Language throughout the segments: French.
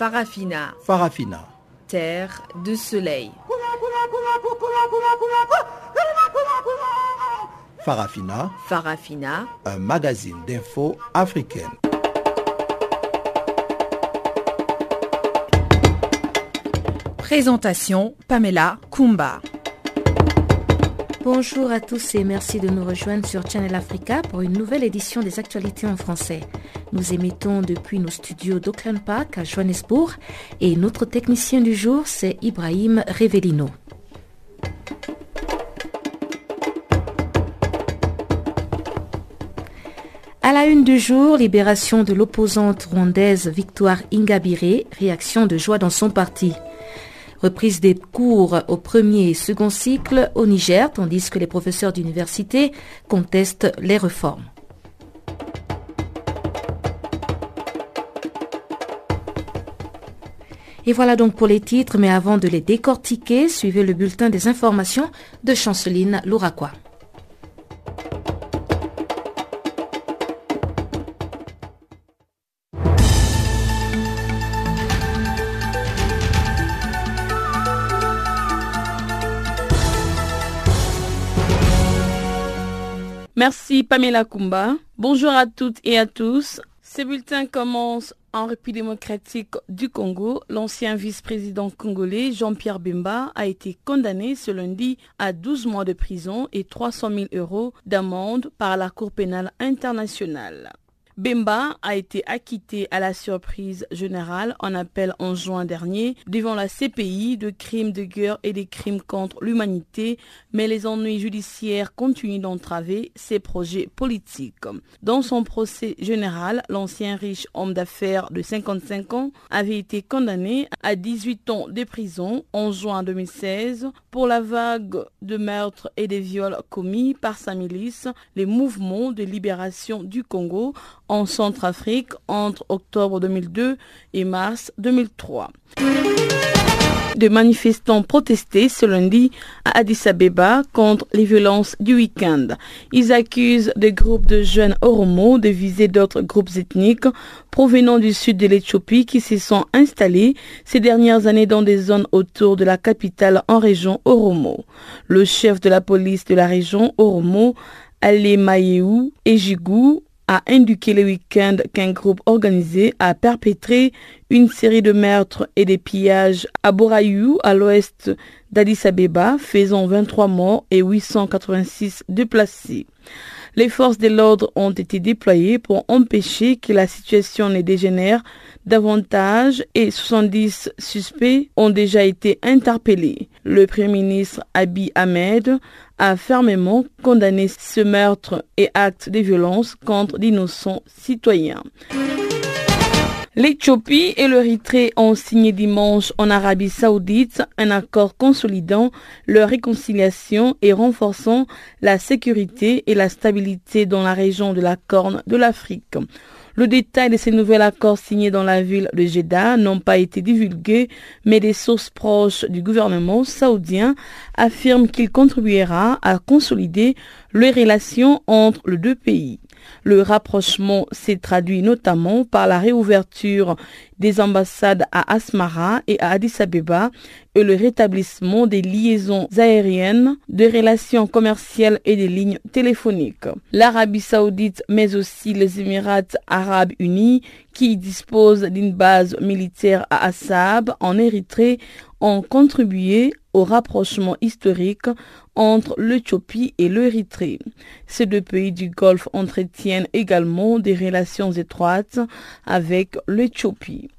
Farafina. Farafina. Terre de soleil. Farafina. Farafina. Un magazine d'infos africaine. Présentation Pamela Kumba. Bonjour à tous et merci de nous rejoindre sur Channel Africa pour une nouvelle édition des actualités en français. Nous émettons depuis nos studios d'Auckland Park à Johannesburg et notre technicien du jour c'est Ibrahim Revelino. À la une du jour, libération de l'opposante rwandaise Victoire Ingabire, réaction de joie dans son parti. Reprise des cours au premier et second cycle au Niger, tandis que les professeurs d'université contestent les réformes. Et voilà donc pour les titres, mais avant de les décortiquer, suivez le bulletin des informations de Chanceline Louraquois. Merci Pamela Kumba. Bonjour à toutes et à tous. Ce bulletin commence en République démocratique du Congo. L'ancien vice-président congolais Jean-Pierre Bemba a été condamné ce lundi à 12 mois de prison et 300 000 euros d'amende par la Cour pénale internationale. Bemba a été acquitté à la surprise générale en appel en juin dernier devant la CPI de crimes de guerre et des crimes contre l'humanité, mais les ennuis judiciaires continuent d'entraver ses projets politiques. Dans son procès général, l'ancien riche homme d'affaires de 55 ans avait été condamné à 18 ans de prison en juin 2016 pour la vague de meurtres et de viols commis par sa milice, les mouvements de libération du Congo en Centrafrique entre octobre 2002 et mars 2003. Des manifestants protestaient ce lundi à Addis Abeba contre les violences du week-end. Ils accusent des groupes de jeunes Oromo de viser d'autres groupes ethniques provenant du sud de l'Éthiopie qui se sont installés ces dernières années dans des zones autour de la capitale en région Oromo. Le chef de la police de la région Oromo, Alemayehu Ejigou, a indiqué le week-end qu'un groupe organisé a perpétré une série de meurtres et des pillages à Borayou, à l'ouest d'Addis Abeba, faisant 23 morts et 886 déplacés. Les forces de l'ordre ont été déployées pour empêcher que la situation ne dégénère davantage et 70 suspects ont déjà été interpellés. Le Premier ministre Abiy Ahmed a fermement condamné ce meurtre et actes de violence contre d'innocents citoyens. L'Éthiopie et l'Érythrée ont signé dimanche en Arabie saoudite un accord consolidant leur réconciliation et renforçant la sécurité et la stabilité dans la région de la Corne de l'Afrique. Le détail de ces nouveaux accords signés dans la ville de Jeddah n'ont pas été divulgués, mais des sources proches du gouvernement saoudien affirment qu'il contribuera à consolider les relations entre les deux pays. Le rapprochement s'est traduit notamment par la réouverture des ambassades à Asmara et à Addis Abeba et le rétablissement des liaisons aériennes, des relations commerciales et des lignes téléphoniques. L'Arabie saoudite, mais aussi les Émirats arabes unis, qui disposent d'une base militaire à Assab, en Érythrée, ont contribué au rapprochement historique entre l'Éthiopie et l'Érythrée. Ces deux pays du Golfe entretiennent également des relations étroites avec l'Éthiopie.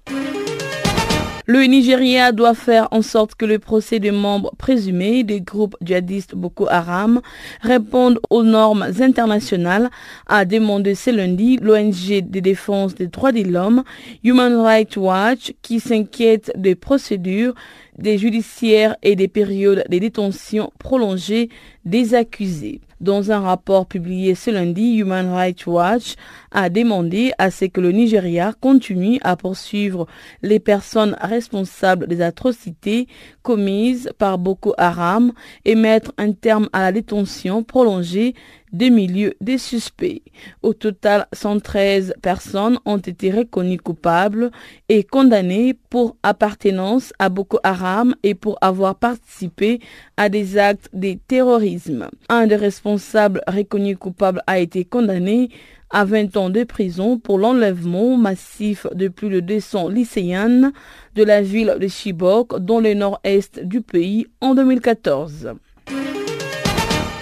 Le Nigeria doit faire en sorte que le procès des membres présumés des groupes djihadistes Boko Haram réponde aux normes internationales, a demandé ce lundi l'ONG de défense des droits de l'homme Human Rights Watch qui s'inquiète des procédures des judiciaires et des périodes de détention prolongées des accusés. Dans un rapport publié ce lundi, Human Rights Watch a demandé à ce que le Nigeria continue à poursuivre les personnes responsables des atrocités commises par Boko Haram et mettre un terme à la détention prolongée des milieux des suspects. Au total, 113 personnes ont été reconnues coupables et condamnées pour appartenance à Boko Haram et pour avoir participé à des actes de terrorisme. Un des responsables reconnus coupables a été condamné à 20 ans de prison pour l'enlèvement massif de plus de 200 lycéennes de la ville de Chibok dans le nord-est du pays en 2014.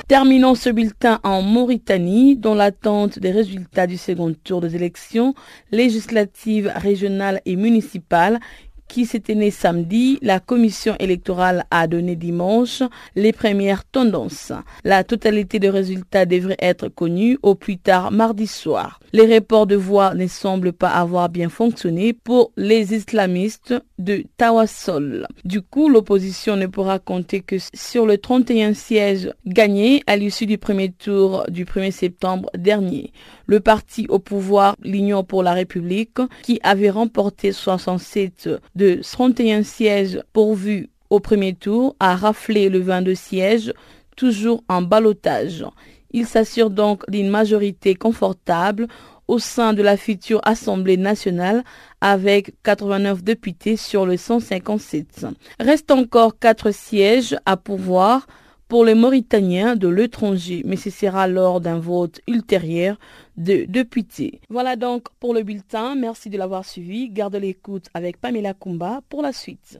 Terminons ce bulletin en Mauritanie, dans l'attente des résultats du second tour des élections législatives, régionales et municipales qui s'était né samedi, la commission électorale a donné dimanche les premières tendances. La totalité des résultats devrait être connue au plus tard mardi soir. Les reports de voix ne semblent pas avoir bien fonctionné pour les islamistes de Tawassol. Du coup, l'opposition ne pourra compter que sur le 31 sièges gagnés à l'issue du premier tour du 1er septembre dernier. Le parti au pouvoir, l'Union pour la République, qui avait remporté 67 de 31 sièges pourvus au premier tour, a raflé le 22 sièges, toujours en balotage. Il s'assure donc d'une majorité confortable au sein de la future Assemblée nationale avec 89 députés sur le 157. Reste encore quatre sièges à pouvoir pour les Mauritaniens de l'étranger, mais ce sera lors d'un vote ultérieur de députés. Voilà donc pour le bulletin. Merci de l'avoir suivi. Garde l'écoute avec Pamela Kumba pour la suite.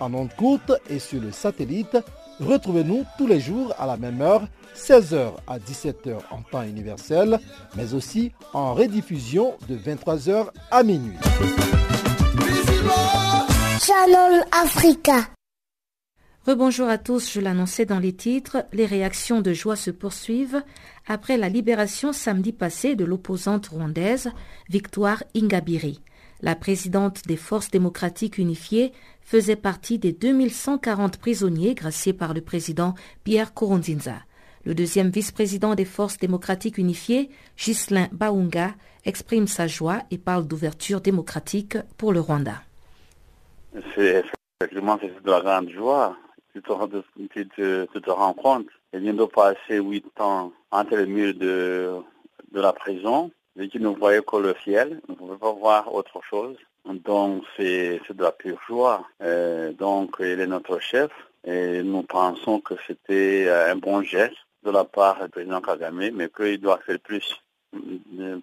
En ondes courtes et sur le satellite, retrouvez-nous tous les jours à la même heure, 16h à 17h en temps universel, mais aussi en rediffusion de 23h à minuit. Channel Africa. Rebonjour à tous, je l'annonçais dans les titres, les réactions de joie se poursuivent après la libération samedi passé de l'opposante rwandaise Victoire Ingabiri. La présidente des Forces démocratiques unifiées faisait partie des 2140 prisonniers graciés par le président Pierre Kourounzinza. Le deuxième vice-président des Forces démocratiques unifiées, Ghislain Baunga, exprime sa joie et parle d'ouverture démocratique pour le Rwanda. C'est effectivement de la grande joie. Tu te, tu compte. Il vient de passer huit ans entre les murs de la prison et qui ne voyait que le ciel. On ne pouvait pas voir autre chose. Donc c'est de la pure joie. Euh, donc il est notre chef et nous pensons que c'était euh, un bon geste de la part du président Kagame, mais qu'il doit faire plus.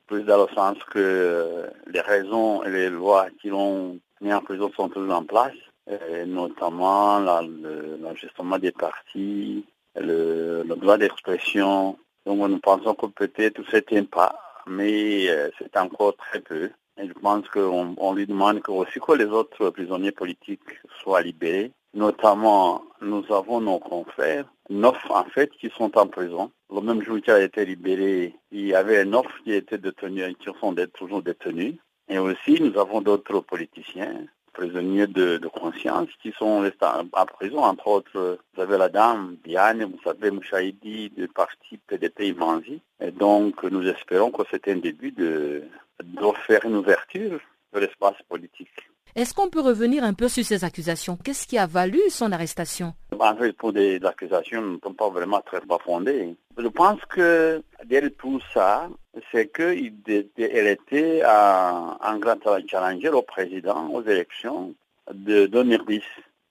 Plus dans le sens que euh, les raisons et les lois qui l'ont mis en prison sont toujours en place, et notamment la- le- l'enregistrement des partis, le, droit d'expression. Donc nous pensons que peut-être tout s'éteint pas, mais euh, c'est encore très peu. Et je pense qu'on on lui demande que aussi que les autres prisonniers politiques soient libérés. Notamment, nous avons nos confrères, neuf en fait, qui sont en prison. Le même jour qu'il a été libéré, il y avait neuf qui étaient détenus, qui sont toujours détenus. Et aussi, nous avons d'autres politiciens, prisonniers de, de conscience, qui sont restés en, prison. Entre autres, vous avez la dame Diane, vous savez, Mouchaïdi, du parti PDP Imanzi. Et donc, nous espérons que c'est un début de, de faire une ouverture de l'espace politique. Est-ce qu'on peut revenir un peu sur ces accusations? Qu'est-ce qui a valu son arrestation? En fait, pour des accusations ne sont pas vraiment très pas fondées. Je pense que derrière tout ça, c'est qu'elle était un, grand challenger au président aux élections de 2010.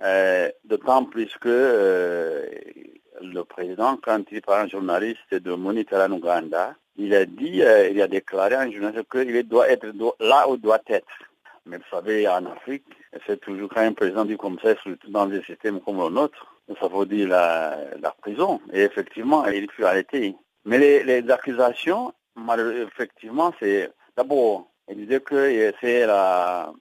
Euh, D'autant plus que euh, le président, quand il parle un journaliste de Monitor en Ouganda, il a dit, euh, il a déclaré un journaliste qu'il doit être là où doit être. Mais vous savez, en Afrique, c'est toujours quand un président dit comme ça, surtout dans des systèmes comme le nôtre, ça veut dire la, prison. Et effectivement, il fut arrêté. Mais les accusations, effectivement, c'est d'abord, il disait que c'est la,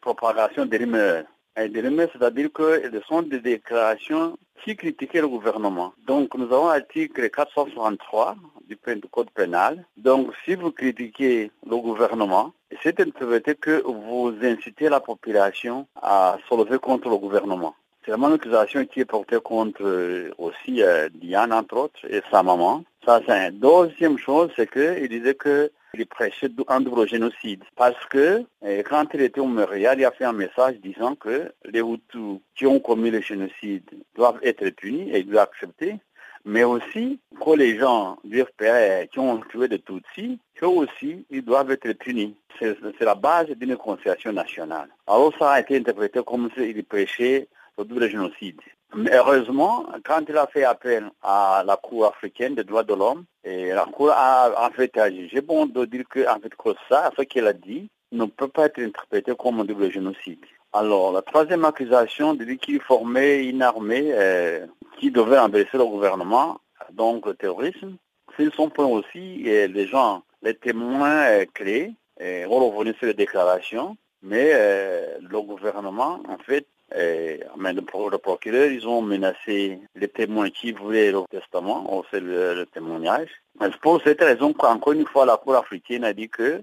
propagation des rumeurs. Et des rumeurs, c'est-à-dire que ce sont des déclarations qui critiquaient le gouvernement. Donc, nous avons l'article 463 du code pénal. Donc, si vous critiquez le gouvernement, c'est interprété que vous incitez la population à se lever contre le gouvernement. C'est vraiment une accusation qui est portée contre euh, aussi euh, Diane, entre autres, et sa maman. Ça, c'est une deuxième chose, c'est qu'il disait qu'il prêchait un double génocide. Parce que quand il était au Montréal, il a fait un message disant que les Hutus qui ont commis le génocide doivent être punis et ils doivent accepter mais aussi que les gens du FPR qui ont tué de Tutsis, eux aussi, ils doivent être punis. C'est la base d'une conciliation nationale. Alors ça a été interprété comme s'il prêchait le double génocide. Mais heureusement, quand il a fait appel à la Cour africaine des droits de l'homme, et la Cour a en fait agi. J'ai bon de dire que, en fait, ça, ce qu'il a dit, ne peut pas être interprété comme un double génocide. Alors, la troisième accusation de qu'il formait une armée euh, qui devait embrasser le gouvernement, donc le terrorisme. S'ils sont point aussi, et les gens, les témoins euh, clés, euh, vont revenir sur les déclarations, mais euh, le gouvernement, en fait, et, le procureur, ils ont menacé les témoins qui voulaient le testament, on fait le, témoignage. Mais pour cette raison qu'encore une fois, la Cour africaine a dit que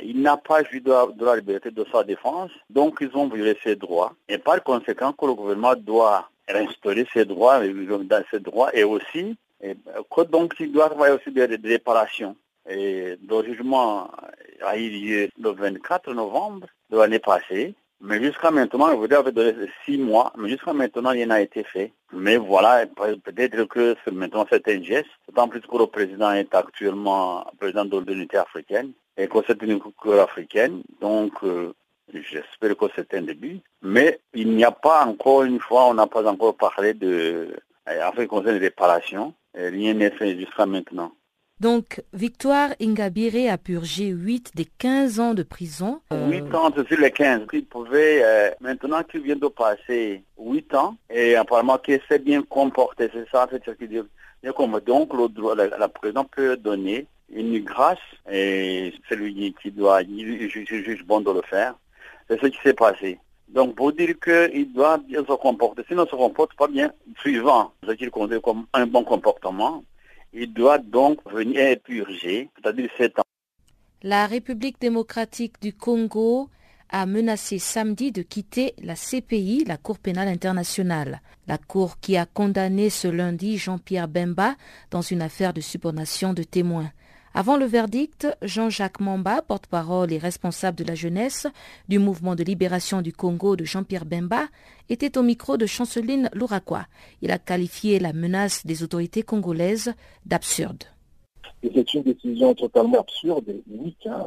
il n'a pas joué de, la liberté de sa défense, donc ils ont violé ses droits. Et par conséquent, que le gouvernement doit restaurer ses droits, dans ses droits, et aussi, que donc il doit avoir aussi des, réparations. Et le jugement a eu lieu le 24 novembre de l'année passée. Mais jusqu'à maintenant, je voudrais donné six mois, mais jusqu'à maintenant, rien n'a été fait. Mais voilà, peut-être que maintenant c'est un geste, d'autant plus que le président est actuellement président de l'unité africaine et que c'est une culture africaine. Donc, euh, j'espère que c'est un début. Mais il n'y a pas encore une fois, on n'a pas encore parlé de, en fait, concerne les réparations. Rien n'est fait jusqu'à maintenant. Donc, Victoire Ingabire a purgé 8 des 15 ans de prison. 8 euh, ans sur les 15. Il pouvait, euh, maintenant qu'il vient de passer 8 ans, et apparemment qu'il s'est bien comporté, c'est ça, c'est ce qu'il dit. Donc, le, la, la président peut donner une grâce, et celui qui doit, il juge bon de le faire. C'est ce qui s'est passé. Donc, pour dire qu'il doit bien se comporter, s'il ne se comporte pas bien, suivant ce qu'il considère comme un bon comportement, il doit donc venir purger, c'est-à-dire 7 ans. La République démocratique du Congo a menacé samedi de quitter la CPI, la Cour pénale internationale. La Cour qui a condamné ce lundi Jean-Pierre Bemba dans une affaire de subornation de témoins. Avant le verdict, Jean-Jacques Mamba, porte-parole et responsable de la jeunesse du mouvement de libération du Congo de Jean-Pierre Bemba, était au micro de Chanceline Louraquois. Il a qualifié la menace des autorités congolaises d'absurde. C'est une décision totalement absurde et. Hein.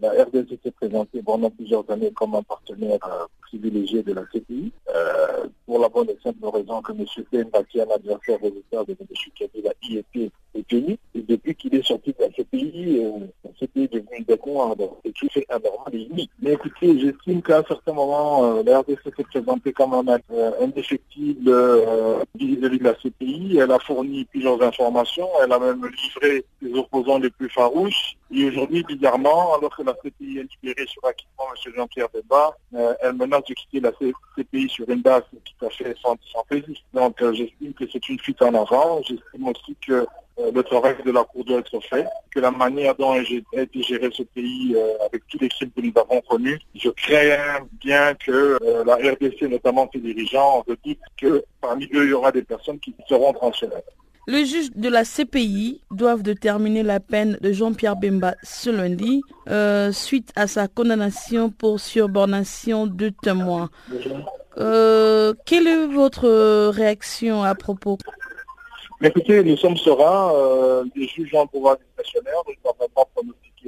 La RDC s'est présentée pendant plusieurs années comme un partenaire euh, privilégié de la CPI, euh, pour la bonne et simple raison que M. Pemba, qui est un adversaire résultat de M. Kabila, y était détenu. Et depuis qu'il est sorti de la CPI, euh, la CPI est devenue et tout fait anormal et unique. Mais écoutez, j'estime qu'à un certain moment, la RDC s'est présentée comme un indéfectible vis-à-vis de la CPI. Elle a fourni plusieurs informations. Elle a même livré les opposants les plus farouches. Et aujourd'hui, bizarrement, alors que CPI est libérée sur acquittement M. Jean-Pierre Débat, euh, elle menace de quitter la CPI sur une base tout à fait sans, sans plaisir. Donc euh, j'estime que c'est une fuite en avant. J'estime aussi que euh, le travail de la Cour doit être fait, que la manière dont a été géré ce pays avec tous les crimes que nous avons connus, je crains bien que la RDC, notamment ses dirigeants, redoutent que parmi eux, il y aura des personnes qui seront transférées. Le juge de la CPI doivent déterminer la peine de Jean-Pierre Bemba ce lundi euh, suite à sa condamnation pour surbornation de témoins. Euh, quelle est votre réaction à propos? Écoutez, nous sommes sereins, euh, les juges ont un pouvoir discrétionnaire, ne pouvons pas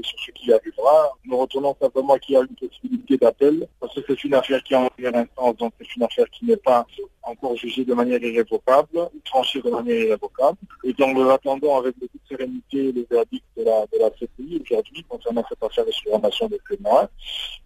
sur ce qui arrivera. Nous retournons simplement qu'il y a une possibilité d'appel, parce que c'est une affaire qui est en première instance, donc c'est une affaire qui n'est pas encore jugé de manière irrévocable, tranché de manière irrévocable. Et donc nous attendons avec beaucoup de sérénité les verdicts de la, de la CPI aujourd'hui concernant cette affaire de surveillance des témoins.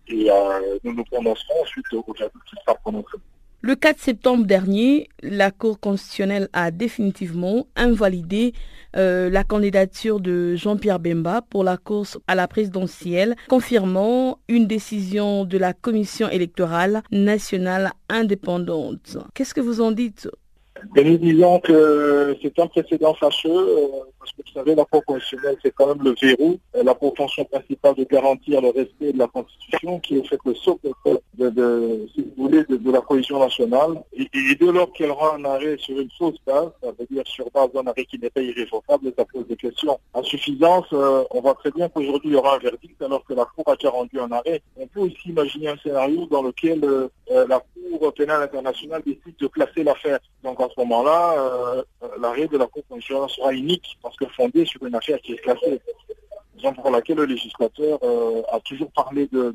Et euh, nous nous prononcerons suite au verdict qui sera prononcé. Le 4 septembre dernier, la Cour constitutionnelle a définitivement invalidé euh, la candidature de Jean-Pierre Bemba pour la course à la présidentielle, confirmant une décision de la Commission électorale nationale indépendante. Qu'est-ce que vous en dites? Nous disons que c'est un précédent fâcheux, euh, parce que vous savez, la Cour constitutionnelle, c'est quand même le verrou, la fonction principale de garantir le respect de la Constitution, qui est fait le socle de, si vous voulez, de, la cohésion nationale. Et, dès lors qu'elle rend un arrêt sur une fausse base, ça veut dire sur base d'un arrêt qui n'est pas irrévocable, ça pose des questions. En suffisance, euh, on voit très bien qu'aujourd'hui, il y aura un verdict, alors que la Cour a déjà rendu un arrêt. On peut aussi imaginer un scénario dans lequel euh, la Cour pénale internationale décide de classer l'affaire. Donc à ce moment-là, euh, l'arrêt de la Cour constitutionnelle sera unique que fondé sur une affaire qui est classée raison pour laquelle le législateur euh, a toujours parlé de,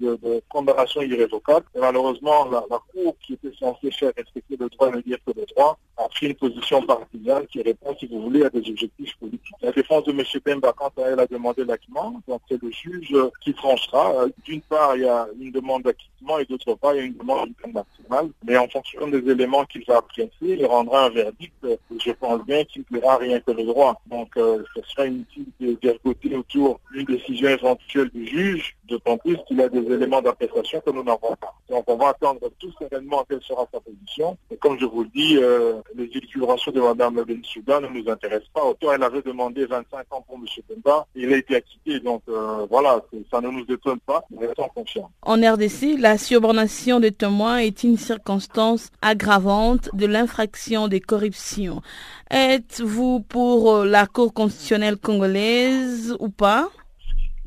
condamnation irrévocable. Et malheureusement, la, Cour, qui était censée faire respecter le droit et ne dire que le droit, a pris une position partisane qui répond, si vous voulez, à des objectifs politiques. La défense de M. Pemba, quand elle a demandé l'acquittement, donc c'est le juge qui tranchera. D'une part, il y a une demande d'acquittement et d'autre part, il y a une demande maximale. Mais en fonction des éléments qu'il va apprécier, il rendra un verdict, je pense bien qu'il ne plaira rien que le droit. Donc, euh, ce sera inutile de d'ergoter autour une décision éventuelle du juge, d'autant plus qu'il a des éléments d'appréciation que nous n'avons pas. Donc on va attendre tout sereinement quelle sera sa position. Et comme je vous le dis, euh, les élucubrations de Mme Bensouda ne nous intéressent pas. Autant elle avait demandé 25 ans pour M. Pemba, il a été acquitté. Donc euh, voilà, ça ne nous étonne pas, nous restons confiants. En RDC, la subornation des témoins est une circonstance aggravante de l'infraction de corruption. Êtes-vous pour la Cour constitutionnelle congolaise ou pas?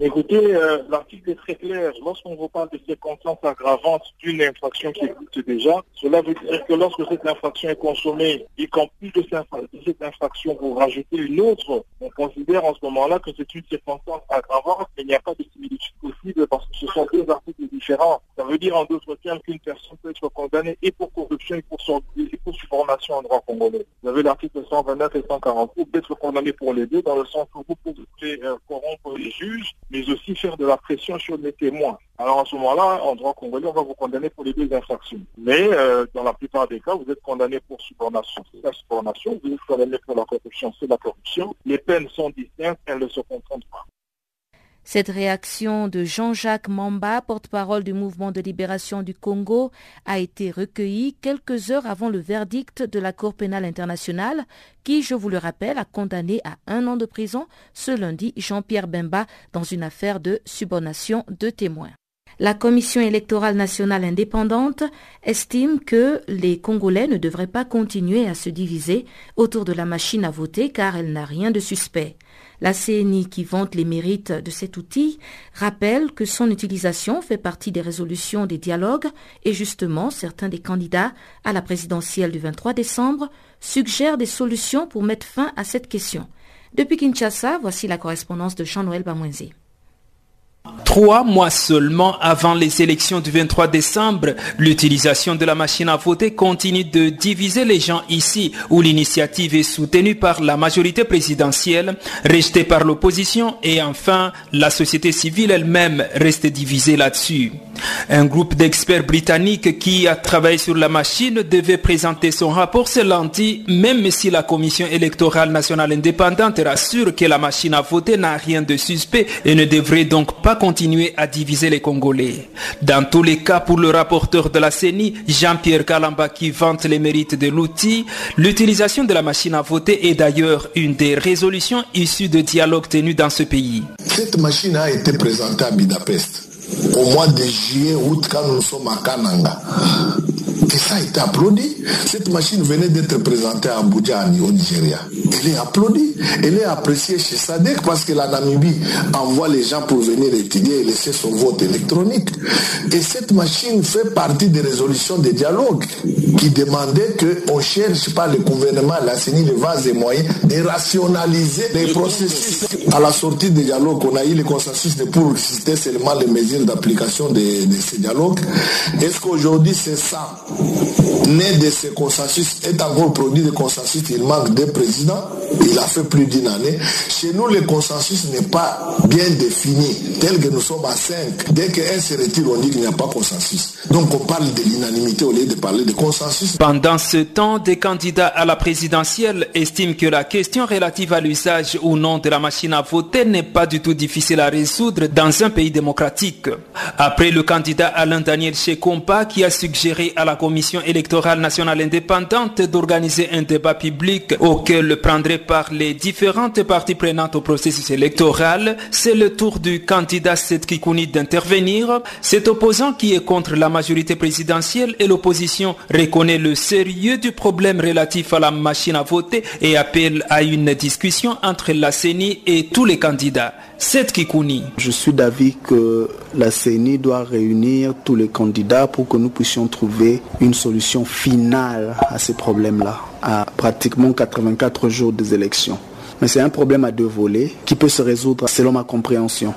Écoutez, euh, l'article est très clair. Lorsqu'on vous parle de circonstances aggravantes d'une infraction qui existe déjà, cela veut dire que lorsque cette infraction est consommée et qu'en plus de cette infraction, vous rajoutez une autre, on considère en ce moment-là que c'est une circonstance aggravante, mais il n'y a pas de similitude possible parce que ce sont deux articles différents. Ça veut dire en d'autres termes qu'une personne peut être condamnée et pour corruption et pour, et en droit congolais. Vous avez l'article 129 et 140. Vous pouvez être condamné pour les deux dans le sens où vous pouvez euh, corrompre les juges mais aussi faire de la pression sur les témoins. Alors en ce moment-là, en droit congolais, on va vous condamner pour les deux infractions. Mais euh, dans la plupart des cas, vous êtes condamné pour subordination. C'est la subordination, vous êtes condamné pour la corruption, c'est la corruption. Les peines sont distinctes, elles ne se confondent pas. Cette réaction de Jean-Jacques Mamba, porte-parole du mouvement de libération du Congo, a été recueillie quelques heures avant le verdict de la Cour pénale internationale qui, je vous le rappelle, a condamné à un an de prison ce lundi Jean-Pierre Bemba dans une affaire de subordination de témoins. La Commission électorale nationale indépendante estime que les Congolais ne devraient pas continuer à se diviser autour de la machine à voter car elle n'a rien de suspect. La CNI, qui vante les mérites de cet outil, rappelle que son utilisation fait partie des résolutions des dialogues et justement certains des candidats à la présidentielle du 23 décembre suggèrent des solutions pour mettre fin à cette question. Depuis Kinshasa, voici la correspondance de Jean-Noël Bamouenzi. Trois mois seulement avant les élections du 23 décembre, l'utilisation de la machine à voter continue de diviser les gens ici où l'initiative est soutenue par la majorité présidentielle, rejetée par l'opposition et enfin la société civile elle-même reste divisée là-dessus. Un groupe d'experts britanniques qui a travaillé sur la machine devait présenter son rapport ce lundi, même si la Commission électorale nationale indépendante rassure que la machine à voter n'a rien de suspect et ne devrait donc pas continuer à diviser les Congolais. Dans tous les cas, pour le rapporteur de la CENI, Jean-Pierre Kalamba, qui vante les mérites de l'outil, l'utilisation de la machine à voter est d'ailleurs une des résolutions issues de dialogues tenus dans ce pays. Cette machine a été présentée à Budapest au mois de juillet, août, quand nous sommes à Kananga. Et ça a été applaudi. Cette machine venait d'être présentée à Abuja, au Nigeria. Elle est applaudie. Elle est appréciée chez SADEC parce que la Namibie envoie les gens pour venir étudier et laisser son vote électronique. Et cette machine fait partie des résolutions des dialogues qui demandaient qu'on cherche pas le gouvernement, la CENI, les vases et moyens de rationaliser les processus. À la sortie des dialogues, on a eu le consensus de pour citer seulement les mesures d'application de, de ces dialogues. Est-ce qu'aujourd'hui c'est ça né de ce consensus, est encore produit de consensus. Il manque deux présidents. Il a fait plus d'une année. Chez nous, le consensus n'est pas bien défini, tel que nous sommes à 5. Dès qu'un se retire, on dit qu'il n'y a pas consensus. Donc on parle de l'unanimité au lieu de parler de consensus. Pendant ce temps, des candidats à la présidentielle estiment que la question relative à l'usage ou non de la machine à voter n'est pas du tout difficile à résoudre dans un pays démocratique. Après le candidat Alain Daniel Chekompa qui a suggéré à la Commission électorale nationale indépendante d'organiser un débat public auquel prendrait part les différentes parties prenantes au processus électoral, c'est le tour du candidat Seth Kikouni d'intervenir. Cet opposant qui est contre la majorité présidentielle et l'opposition reconnaît le sérieux du problème relatif à la machine à voter et appelle à une discussion entre la CENI et tous les candidats. Seth Kikouni. Je suis d'avis que la CENI doit réunir tous les candidats pour que nous puissions trouver une solution finale à ces problèmes-là, à pratiquement 84 jours des élections. Mais c'est un problème à deux volets qui peut se résoudre selon ma compréhension.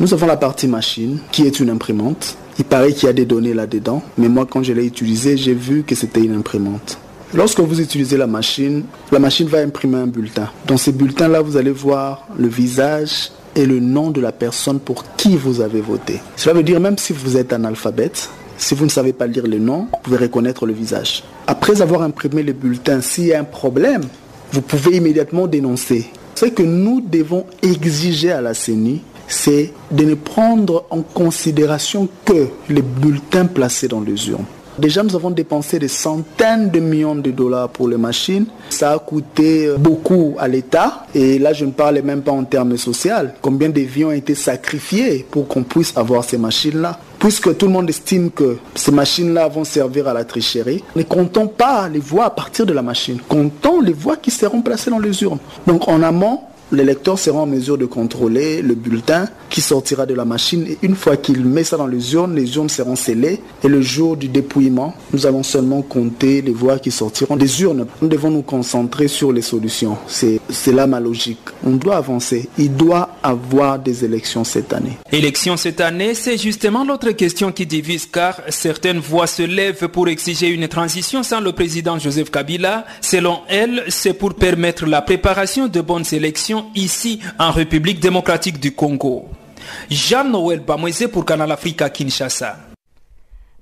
Nous avons la partie machine qui est une imprimante. Il paraît qu'il y a des données là-dedans, mais moi quand je l'ai utilisé, j'ai vu que c'était une imprimante. Lorsque vous utilisez la machine, la machine va imprimer un bulletin. Dans ce bulletin-là, vous allez voir le visage et le nom de la personne pour qui vous avez voté. Cela veut dire même si vous êtes analphabète, si vous ne savez pas lire le nom, vous pouvez reconnaître le visage. Après avoir imprimé le bulletin, s'il y a un problème, vous pouvez immédiatement dénoncer. Ce que nous devons exiger à la CENI, c'est de ne prendre en considération que les bulletins placés dans les urnes. Déjà, nous avons dépensé des centaines de millions de dollars pour les machines. Ça a coûté beaucoup à l'État. Et là, je ne parle même pas en termes sociaux. Combien de vies ont été sacrifiées pour qu'on puisse avoir ces machines-là? Puisque tout le monde estime que ces machines-là vont servir à la tricherie, ne comptons pas les voix à partir de la machine. Comptons les voix qui seront placées dans les urnes. Donc, en amont, l'électeur sera en mesure de contrôler le bulletin qui sortira de la machine et une fois qu'il met ça dans les urnes, les urnes seront scellées et le jour du dépouillement, nous allons seulement compter les voix qui sortiront des urnes. Nous devons nous concentrer sur les solutions. C'est là ma logique. On doit avancer. Il doit avoir des élections cette année. Élections cette année, c'est justement l'autre question qui divise car certaines voix se lèvent pour exiger une transition sans le président Joseph Kabila. Selon elles, c'est pour permettre la préparation de bonnes élections ici en République démocratique du Congo. Jean-Noël Bamweze pour Canal Africa Kinshasa.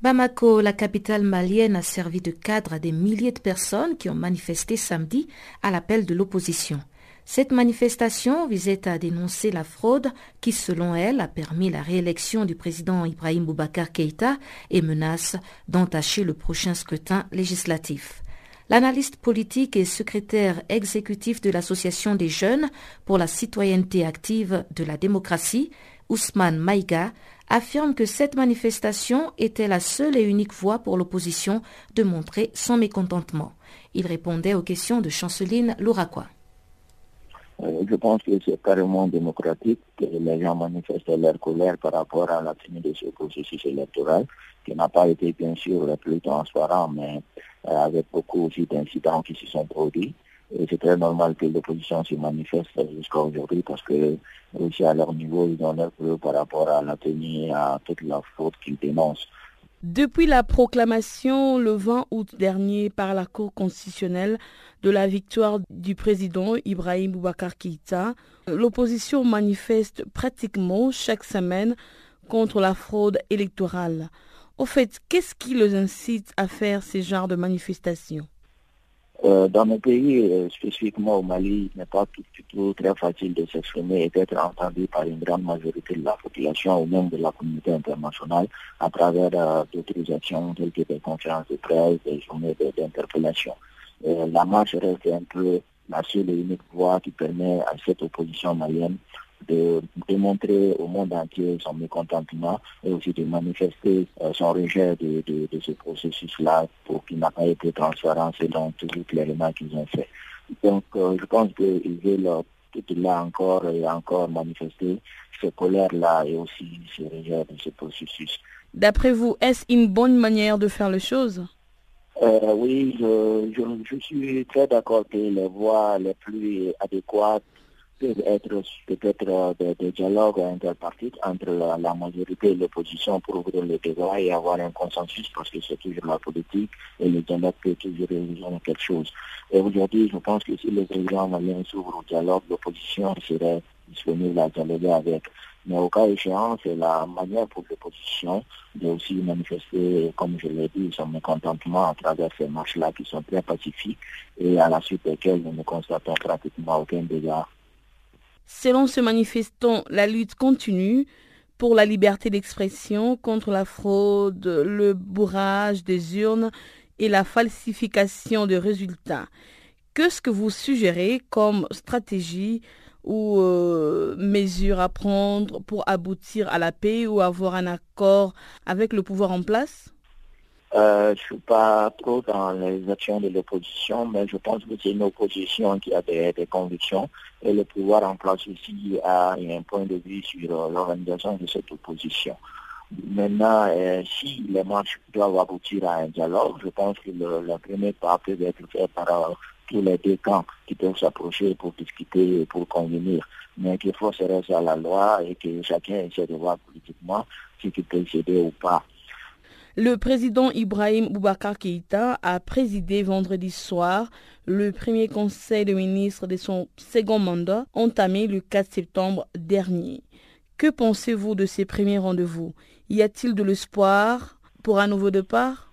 Bamako, la capitale malienne, a servi de cadre à des milliers de personnes qui ont manifesté samedi à l'appel de l'opposition. Cette manifestation visait à dénoncer la fraude qui, selon elle, a permis la réélection du président Ibrahim Boubacar Keïta et menace d'entacher le prochain scrutin législatif. L'analyste politique et secrétaire exécutif de l'Association des jeunes pour la citoyenneté active de la démocratie, Ousmane Maïga, affirme que cette manifestation était la seule et unique voie pour l'opposition de montrer son mécontentement. Il répondait aux questions de Chanceline Louraquois. je pense que c'est carrément démocratique que les gens manifestent leur colère par rapport à la tenue de ce processus électoral, qui n'a pas été bien sûr le plus transparent, mais avec beaucoup aussi d'incidents qui se sont produits. C'est très normal que l'opposition se manifeste jusqu'à aujourd'hui parce que aussi à leur niveau, ils ont leur preuve par rapport à la tenue, à toute la faute qu'ils dénoncent. Depuis la proclamation le 20 août dernier par la Cour constitutionnelle de la victoire du président Ibrahim Boubacar Keïta, l'opposition manifeste pratiquement chaque semaine contre la fraude électorale. Au fait, qu'est-ce qui les incite à faire ce genre de manifestations euh, Dans nos pays, euh, spécifiquement au Mali, il n'est pas tout, tout, très facile de s'exprimer et d'être entendu par une grande majorité de la population ou même de la communauté internationale à travers euh, d'autres actions telles que des conférences de presse, des journées d'interpellation. la marche reste un peu la seule et unique voie qui permet à cette opposition malienne de démontrer au monde entier son mécontentement et aussi de manifester euh, son rejet de, ce processus-là pour qu'il n'a pas été transparent selon tous les éléments qu'ils ont fait. Donc euh, je pense qu'ils veulent euh, tout là encore et encore manifester cette colère-là et aussi ce rejet de ce processus. D'après vous, est-ce une bonne manière de faire les choses? Oui, je, je, je suis très d'accord que les voies les plus adéquates être peut-être des, dialogues interpartites entre la, majorité et l'opposition pour ouvrir le débat et avoir un consensus parce que c'est toujours la politique et le dialogue peut toujours résoudre quelque chose. Et aujourd'hui, je pense que si le président malien s'ouvre au dialogue, l'opposition serait disponible à dialoguer avec. Mais au cas échéant, c'est la manière pour l'opposition de aussi manifester, comme je l'ai dit, son mécontentement à travers ces marches-là qui sont très pacifiques et à la suite desquelles nous ne constatons pratiquement aucun dégât. Selon ce manifestant, la lutte continue pour la liberté d'expression contre la fraude, le bourrage des urnes et la falsification de résultats. Qu'est-ce que vous suggérez comme stratégie ou euh, mesures à prendre pour aboutir à la paix ou avoir un accord avec le pouvoir en place? Euh, Je ne suis pas trop dans les actions de l'opposition, mais je pense que c'est une opposition qui a des, convictions et le pouvoir en place aussi a un point de vue sur euh, l'organisation de cette opposition. Maintenant, si les marches doivent aboutir à un dialogue, je pense que le, premier pas peut être fait par les deux camps qui peuvent s'approcher pour discuter et pour convenir, mais qu'il faut se rester à la loi et que chacun essaie de voir politiquement si il peut céder ou pas. Le président Ibrahim Boubacar Keïta a présidé vendredi soir. Le premier conseil de ministres de son second mandat entamé le 4 septembre dernier. Que pensez-vous de ces premiers rendez-vous? Y a-t-il de l'espoir pour un nouveau départ?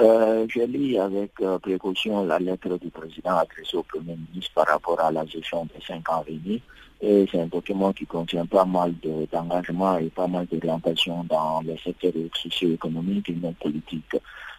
Euh, je lis avec euh, précaution la lettre du président adressée au Premier ministre par rapport à la gestion des cinq ans réunis. Et c'est un document qui contient pas mal d'engagement et pas mal d'orientation dans les secteurs socio-économiques et non politiques.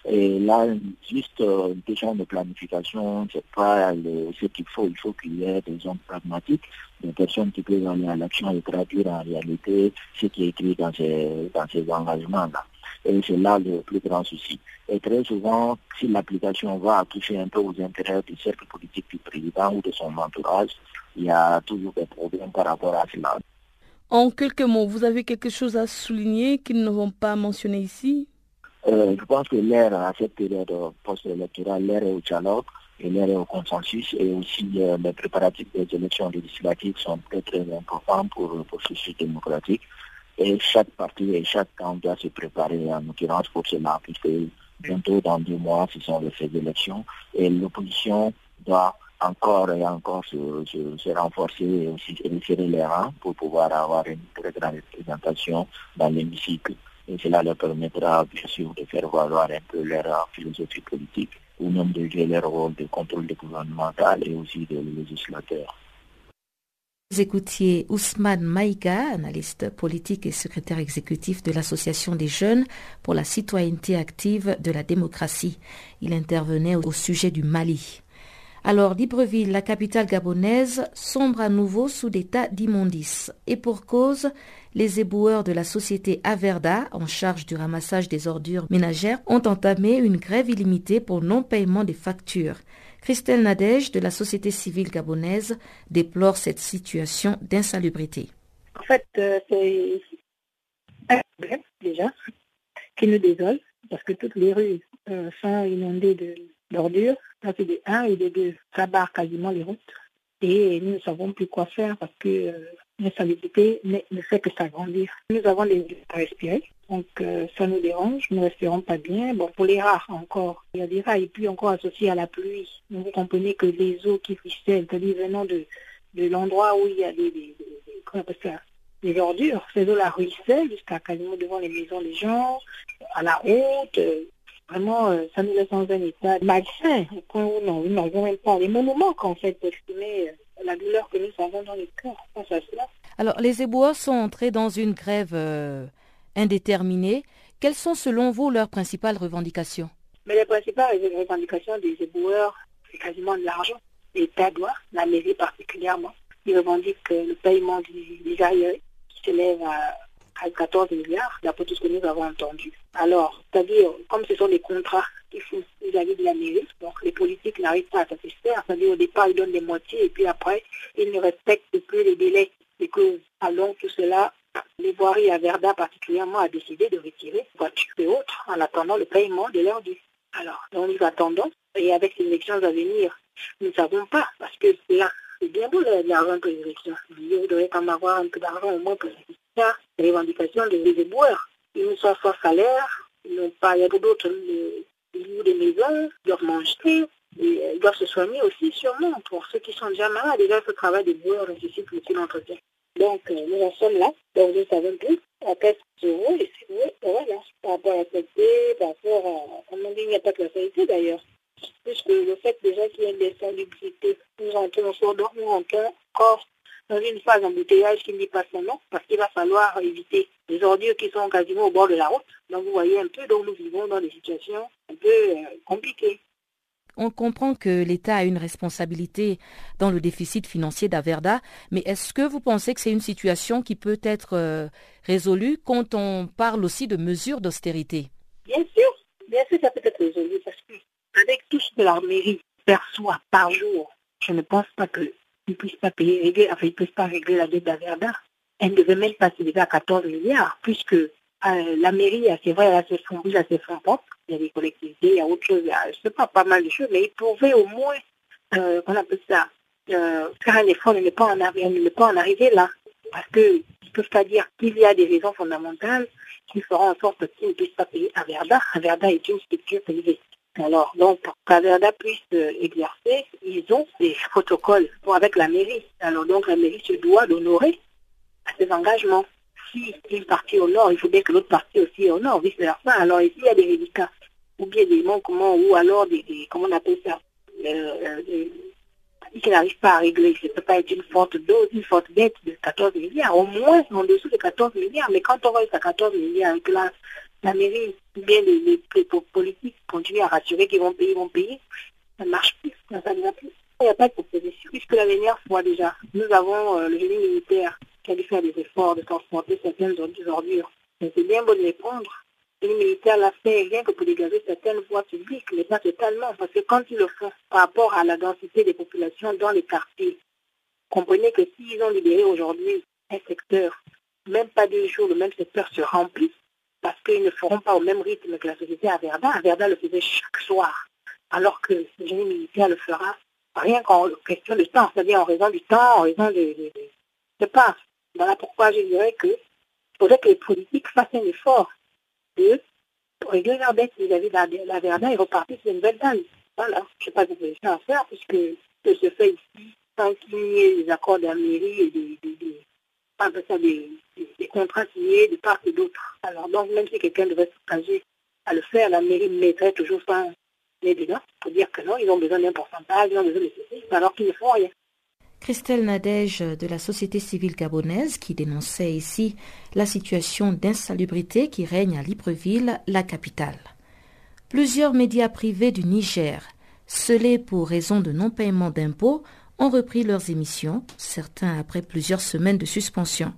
Et là, juste euh, une question de planification, c'est pas ce qu'il faut. Il faut qu'il y ait des hommes pragmatiques, des personnes qui peuvent aller à l'action et traduire en réalité ce qui est écrit dans ces, dans ces engagements-là. Et c'est là le plus grand souci. Et très souvent, si l'application va toucher un peu aux intérêts du cercle politique du président ou de son entourage, il y a toujours des problèmes par rapport à cela. En quelques mots, vous avez quelque chose à souligner qu'ils ne vont pas mentionner ici? Euh, Je pense que l'ère à cette période post-électorale, l'ère est au dialogue et l'ère est au consensus et aussi euh, les préparatifs des élections législatives sont très très importants pour le processus démocratique. Et chaque parti et chaque camp doit se préparer en l'occurrence pour cela, puisque bientôt dans deux mois, ce sont les faits d'élection. Et l'opposition doit encore et encore se, renforcer et aussi resserrer les rangs pour pouvoir avoir une très grande représentation dans l'hémicycle. Et cela leur permettra bien sûr de faire valoir un peu leur philosophie politique ou même de jouer leur rôle de contrôle gouvernemental et aussi de législateur. Vous écoutiez Ousmane Maïga, analyste politique et secrétaire exécutif de l'Association des jeunes pour la citoyenneté active de la démocratie. Il intervenait au sujet du Mali. Alors Libreville, la capitale gabonaise, sombre à nouveau sous d'état d'immondice. Et pour cause, les éboueurs de la société Averda, en charge du ramassage des ordures ménagères, ont entamé une grève illimitée pour non-paiement des factures. Christelle Nadège de la société civile gabonaise déplore cette situation d'insalubrité. En fait, euh, c'est un problème déjà qui nous désole parce que toutes les rues euh, sont inondées d'ordures. C'est des 1 et des 2. Ça barre quasiment les routes. Et nous ne savons plus quoi faire parce que euh, l'insalubrité ne fait que s'agrandir. Nous avons des à respirer. Donc euh, ça nous dérange, nous ne respirons pas bien. Bon, pour les rats encore, il y a des rats et puis encore associés à la pluie. vous comprenez que les eaux qui ruissellent, c'est-à-dire venant de, de l'endroit où il y a des, des, ordures, ces eaux-là ruissellent jusqu'à quasiment devant les maisons des gens, à la route. vraiment, euh, ça nous laisse dans un état malsain, au point où non, nous n'avons même pas les moments qu'en fait d'exprimer euh, la douleur que nous avons dans le cœur. Alors, les éboueurs sont entrés dans une grève indéterminés. Quelles sont selon vous leurs principales revendications? Mais Les principales revendications des éboueurs, c'est quasiment de l'argent. L'État doit, la mairie particulièrement. Ils revendiquent le paiement des, arriérés qui s'élève à, 14 milliards, d'après tout ce que nous avons entendu. Alors, c'est-à-dire, comme ce sont des contrats qui font vis-à-vis de la mairie, donc les politiques n'arrivent pas à satisfaire, c'est-à-dire au départ, ils donnent des moitiés et puis après, ils ne respectent plus les délais et que, allons, tout cela les voiries à Verda particulièrement a décidé de retirer voitures et autres en attendant le paiement de leur dû. Alors, nous attendons et avec les élections à venir, nous ne savons pas parce que là, c'est bien beau l'argent pour les élections. Vous devez quand même avoir un peu d'argent au moins pour ça. Les revendications des éboueurs. Ils ne sont pas salaire, ils n'ont pas, il y a d'autres, ils louent des maisons, ils doivent manger, et ils doivent se soigner aussi sûrement. Pour ceux qui sont déjà malades, déjà ce travail des boueurs nécessite aussi l'entretien. Donc nous en sommes là, donc nous savons plus à quel vous et c'est vous, voilà, par rapport à la santé, par rapport à, dire, il n'y a pas que la santé d'ailleurs puisque le fait déjà qu'il y ait des salubrités, nous rentrons nous rentrons encore dans une phase d'embouteillage qui n'est pas son nom, parce qu'il va falloir éviter les ordures qui sont quasiment au bord de la route. Donc vous voyez un peu, donc nous vivons dans des situations un peu euh, compliquées. On comprend que l'État a une responsabilité dans le déficit financier d'Averda, mais est-ce que vous pensez que c'est une situation qui peut être euh, résolue quand on parle aussi de mesures d'austérité? Bien sûr, bien sûr ça peut être résolu parce que avec tout ce que la mairie perçoit par jour, je ne pense pas qu'ils ne puissent pas payer, régler, enfin, ils puissent pas régler la dette d'Averda. Elle ne devait même pas s'élever à 14 milliards, puisque euh, la mairie, c'est vrai, elle a ses fonds, a ses fonds propres, il y a des collectivités, il y a autre chose, il y a, je sais pas, pas mal de choses, mais ils pouvaient au moins, euh, on appelle ça, euh, faire un effort ne pas en, ne pas en arriver là. Parce qu'ils ne peuvent pas dire qu'il y a des raisons fondamentales qui feront en sorte qu'ils ne puissent pas payer Averda. Averda est une structure privée. Alors, donc, pour qu'Averda puisse euh, exercer, ils ont des protocoles avec la mairie. Alors, donc, la mairie se doit d'honorer ses engagements. Si une partie au nord, il faut bien que l'autre partie aussi au nord, vice-versa. Alors, ici, il y a des médicaments, ou bien des manquements, ou alors des, comment on appelle ça, euh, euh qui n'arrive pas à régler. Ça ne peut pas être une forte dose, une forte dette de 14 milliards, au moins en dessous de 14 milliards. Mais quand on va jusqu'à 14 milliards, que là, la mairie, bien les, les, politiques continuent à rassurer qu'ils vont payer, ils vont payer. Ça ne marche plus, ça ne va plus. Il n'y a pas de proposition, puisque la dernière fois déjà, nous avons euh, le génie militaire qui a dû faire des efforts de transporter certaines ordures. C'est bien beau de les prendre. Militaire l'a fait rien que pour dégager certaines voies publiques, mais pas totalement, parce que quand ils le font par rapport à la densité des populations dans les quartiers, comprenez que s'ils ont libéré aujourd'hui un secteur, même pas deux jours, le même secteur se remplit, parce qu'ils ne feront pas au même rythme que la société à Verdun. À Verdun le faisait chaque soir, alors que le génie militaire le fera rien qu'en question de temps, c'est-à-dire en raison du temps, en raison de... de, de. Voilà pourquoi je dirais que faudrait que les politiques fassent un effort de régler leur dette vis-à-vis de la, Verdun et repartir sur une nouvelle donne. Voilà, je n'ai pas de position à faire puisque ce se fait ici sans qu'il y ait des accords de la mairie et des, des, contrats signés de part et d'autre. Alors donc même si quelqu'un devait s'engager à le faire, la mairie mettrait toujours ça les dedans pour dire que non, ils ont besoin d'un pourcentage, ils ont besoin de ceci, alors qu'ils ne font rien. Christelle Nadège de la société civile gabonaise qui dénonçait ici la situation d'insalubrité qui règne à Libreville, la capitale. Plusieurs médias privés du Niger, scellés pour raison de non-paiement d'impôts, ont repris leurs émissions, certains après plusieurs semaines de suspension.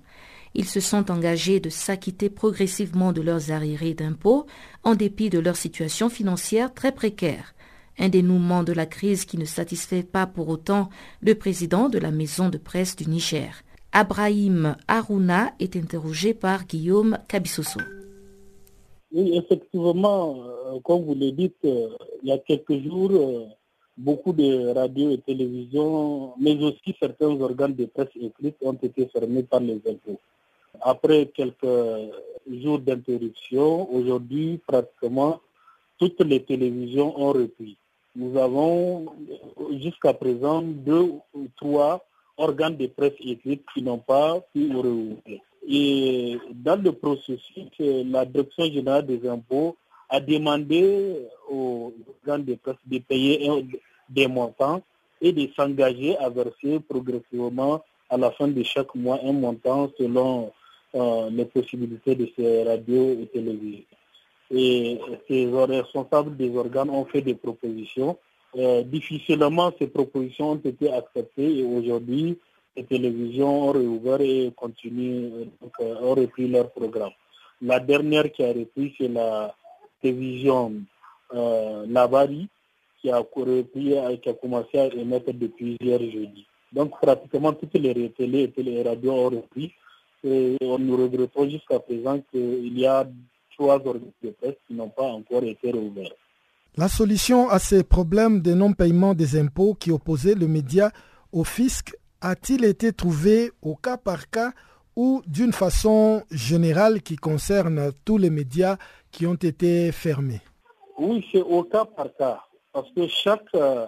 Ils se sont engagés de s'acquitter progressivement de leurs arriérés d'impôts en dépit de leur situation financière très précaire. Un dénouement de la crise qui ne satisfait pas pour autant le président de la maison de presse du Niger. Abrahim Aruna est interrogé par Guillaume Kabissoso. Oui, effectivement, euh, comme vous le dites, euh, il y a quelques jours, euh, beaucoup de radios et télévisions, mais aussi certains organes de presse écrite ont été fermés par les impôts. Après quelques jours d'interruption, aujourd'hui, pratiquement toutes les télévisions ont repris. Nous avons jusqu'à présent deux ou trois organes de presse écrite qui n'ont pas pu rouvrir. Et dans le processus, la Direction générale des impôts a demandé aux organes de presse de payer des montants et de s'engager à verser progressivement à la fin de chaque mois un montant selon euh, les possibilités de ces radios et télévisions. Et ces responsables des organes ont fait des propositions. Euh, difficilement, ces propositions ont été acceptées et aujourd'hui, les télévisions ont réouvert et continuent, donc, euh, ont repris leur programme. La dernière qui a repris, c'est la télévision euh, Labari, qui a repris, qui a commencé à émettre depuis hier jeudi. Donc pratiquement toutes les télé et les radios ont repris. On nous regrettons jusqu'à présent qu'il y a trois organes de presse qui n'ont pas encore été réouverts. La solution à ces problèmes de non-paiement des impôts qui opposaient le média au fisc a-t-il été trouvé au cas par cas ou d'une façon générale qui concerne tous les médias qui ont été fermés? Oui, c'est au cas par cas. Parce que chaque euh,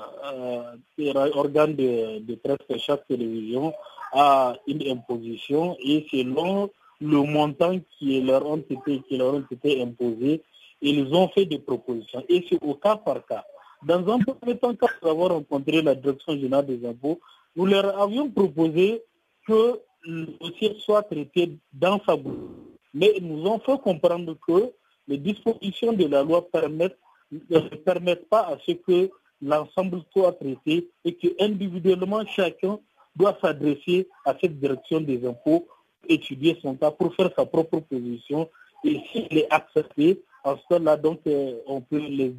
euh, organe de, presse, chaque télévision a une imposition et selon le montant qui leur ont été, qui leur ont été imposés, ils ont fait des propositions. Et c'est au cas par cas. Dans un premier temps, quand nous avons rencontré la direction générale des impôts, nous leur avions proposé que le dossier soit traité dans sa bouche. Mais ils nous ont fait comprendre que les dispositions de la loi ne permettent pas à ce que l'ensemble soit traité et que individuellement chacun doit s'adresser à cette direction des impôts, étudier son cas pour faire sa propre position et s'il est accepté, en ce cas-là, donc, euh, on peut les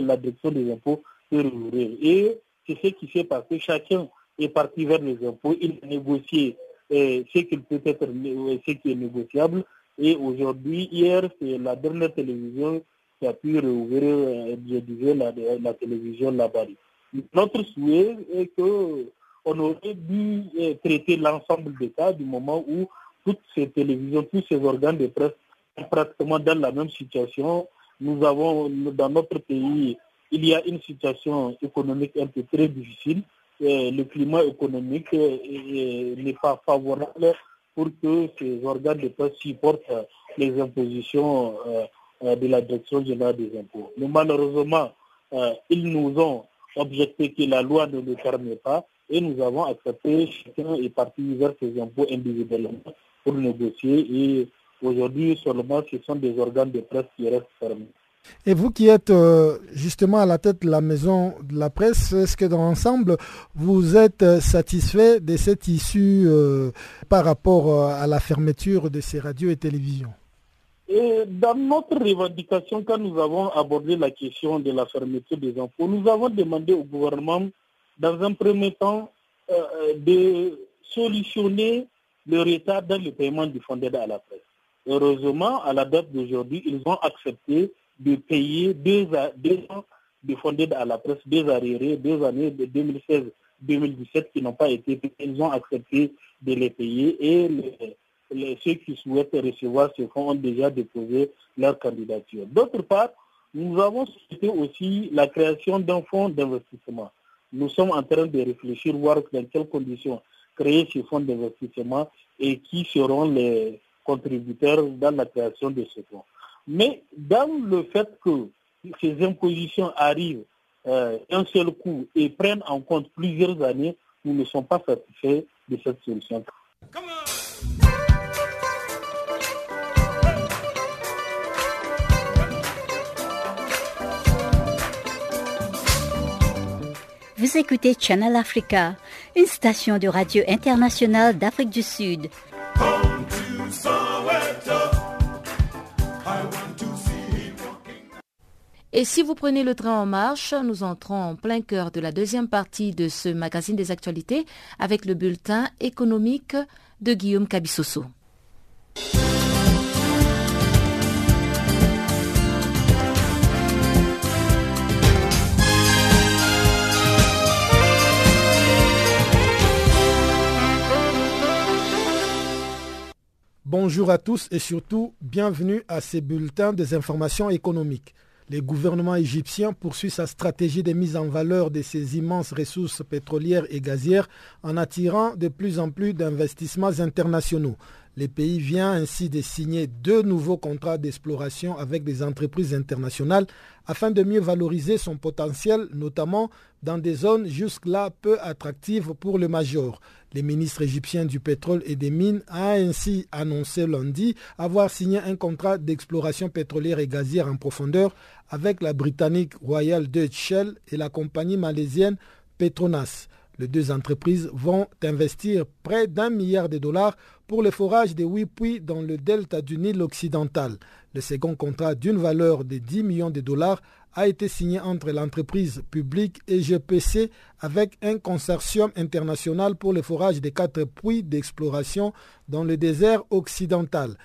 la des impôts peut rouvrir. Et c'est ce qui s'est passé. Chacun est parti vers les impôts. Il a négocié euh, ce qui peut être, euh, ce qui est négociable. Et aujourd'hui, hier, c'est la dernière télévision qui a pu rouvrir, je disais, la, télévision là-bas. Notre souhait est que on aurait dû traiter l'ensemble des cas du moment où toutes ces télévisions, tous ces organes de presse pratiquement dans la même situation. Nous avons, dans notre pays, il y a une situation économique un peu très difficile. le climat économique n'est pas favorable pour que ces organes de presse supportent les impositions euh, euh, de la direction générale des impôts. Mais malheureusement, euh, ils nous ont objecté que la loi ne le permet pas et nous avons accepté, chacun est parti vers ses impôts individuellement pour négocier et Aujourd'hui, seulement, ce sont des organes de presse qui restent fermés. Et vous qui êtes euh, justement à la tête de la maison de la presse, est-ce que dans l'ensemble, vous êtes euh, satisfait de cette issue euh, par rapport à la fermeture de ces radios et télévisions? Et Dans notre revendication, quand nous avons abordé la question de la fermeture des infos, nous avons demandé au gouvernement, dans un premier temps, de solutionner le retard dans le paiement du fonds d'aide à la presse. Heureusement, à la date d'aujourd'hui, ils ont accepté de payer deux, ans de fondés à la presse, deux arriérés, deux années de 2016-2017 qui n'ont pas été payés. Ils ont accepté de les payer et ceux qui souhaitent recevoir ce fonds ont déjà déposé leur candidature. D'autre part, nous avons souhaité aussi la création d'un fonds d'investissement. Nous sommes en train de réfléchir, voir dans quelles conditions créer ce fonds d'investissement et qui seront les contributeurs dans la création de ce fonds. Mais dans le fait que ces impositions arrivent euh, un seul coup et prennent en compte plusieurs années, nous ne sommes pas satisfaits de cette solution. Vous écoutez Channel Africa, une station de radio internationale d'Afrique du Sud. Et si vous prenez le train en marche, nous entrons en plein cœur de la deuxième partie de ce magazine des actualités avec le bulletin économique de Guillaume Cabissoso. Bonjour à tous et surtout bienvenue à ces bulletins des informations économiques. Le gouvernement égyptien poursuit sa stratégie de mise en valeur de ses immenses ressources pétrolières et gazières en attirant de plus en plus d'investissements internationaux. Le pays vient ainsi de signer deux nouveaux contrats d'exploration avec des entreprises internationales afin de mieux valoriser son potentiel, notamment dans des zones jusque-là peu attractives pour le major. Le ministre égyptien du pétrole et des mines a ainsi annoncé lundi avoir signé un contrat d'exploration pétrolière et gazière en profondeur avec la britannique Royal Dutch Shell et la compagnie malaisienne Petronas. Les deux entreprises vont investir près d'un milliard de dollars pour le forage des huit puits dans le delta du Nil occidental. Le second contrat d'une valeur de 10 millions de dollars a été signé entre l'entreprise publique et GPC avec un consortium international pour le forage des quatre puits d'exploration dans le désert occidental.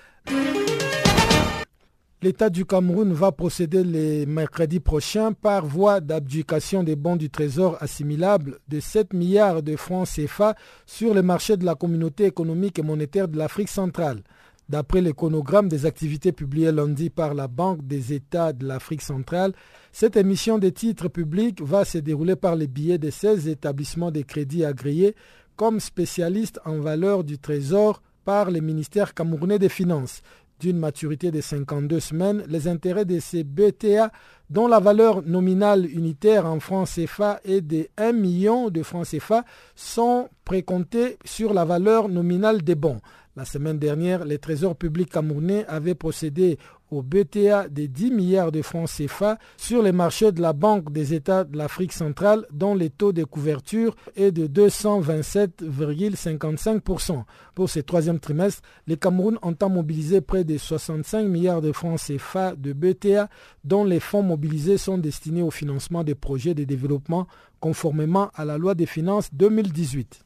L'État du Cameroun va procéder les mercredis prochains par voie d'abdication des bons du Trésor assimilables de 7 milliards de francs CFA sur les marchés de la communauté économique et monétaire de l'Afrique centrale. D'après l'éconogramme des activités publiées lundi par la Banque des États de l'Afrique centrale, cette émission des titres publics va se dérouler par les billets de 16 établissements de crédit agréés comme spécialistes en valeur du Trésor par le ministère camerounais des Finances d'une maturité de 52 semaines, les intérêts de ces BTA, dont la valeur nominale unitaire en francs CFA est de 1 million de francs CFA, sont précomptés sur la valeur nominale des bons. La semaine dernière, les trésors publics camerounais avaient procédé au BTA de 10 milliards de francs CFA sur les marchés de la Banque des États de l'Afrique centrale dont les taux de couverture est de 227,55%. Pour ce troisième trimestre, les Cameroun entend mobiliser près de 65 milliards de francs CFA de BTA dont les fonds mobilisés sont destinés au financement des projets de développement conformément à la loi des finances 2018.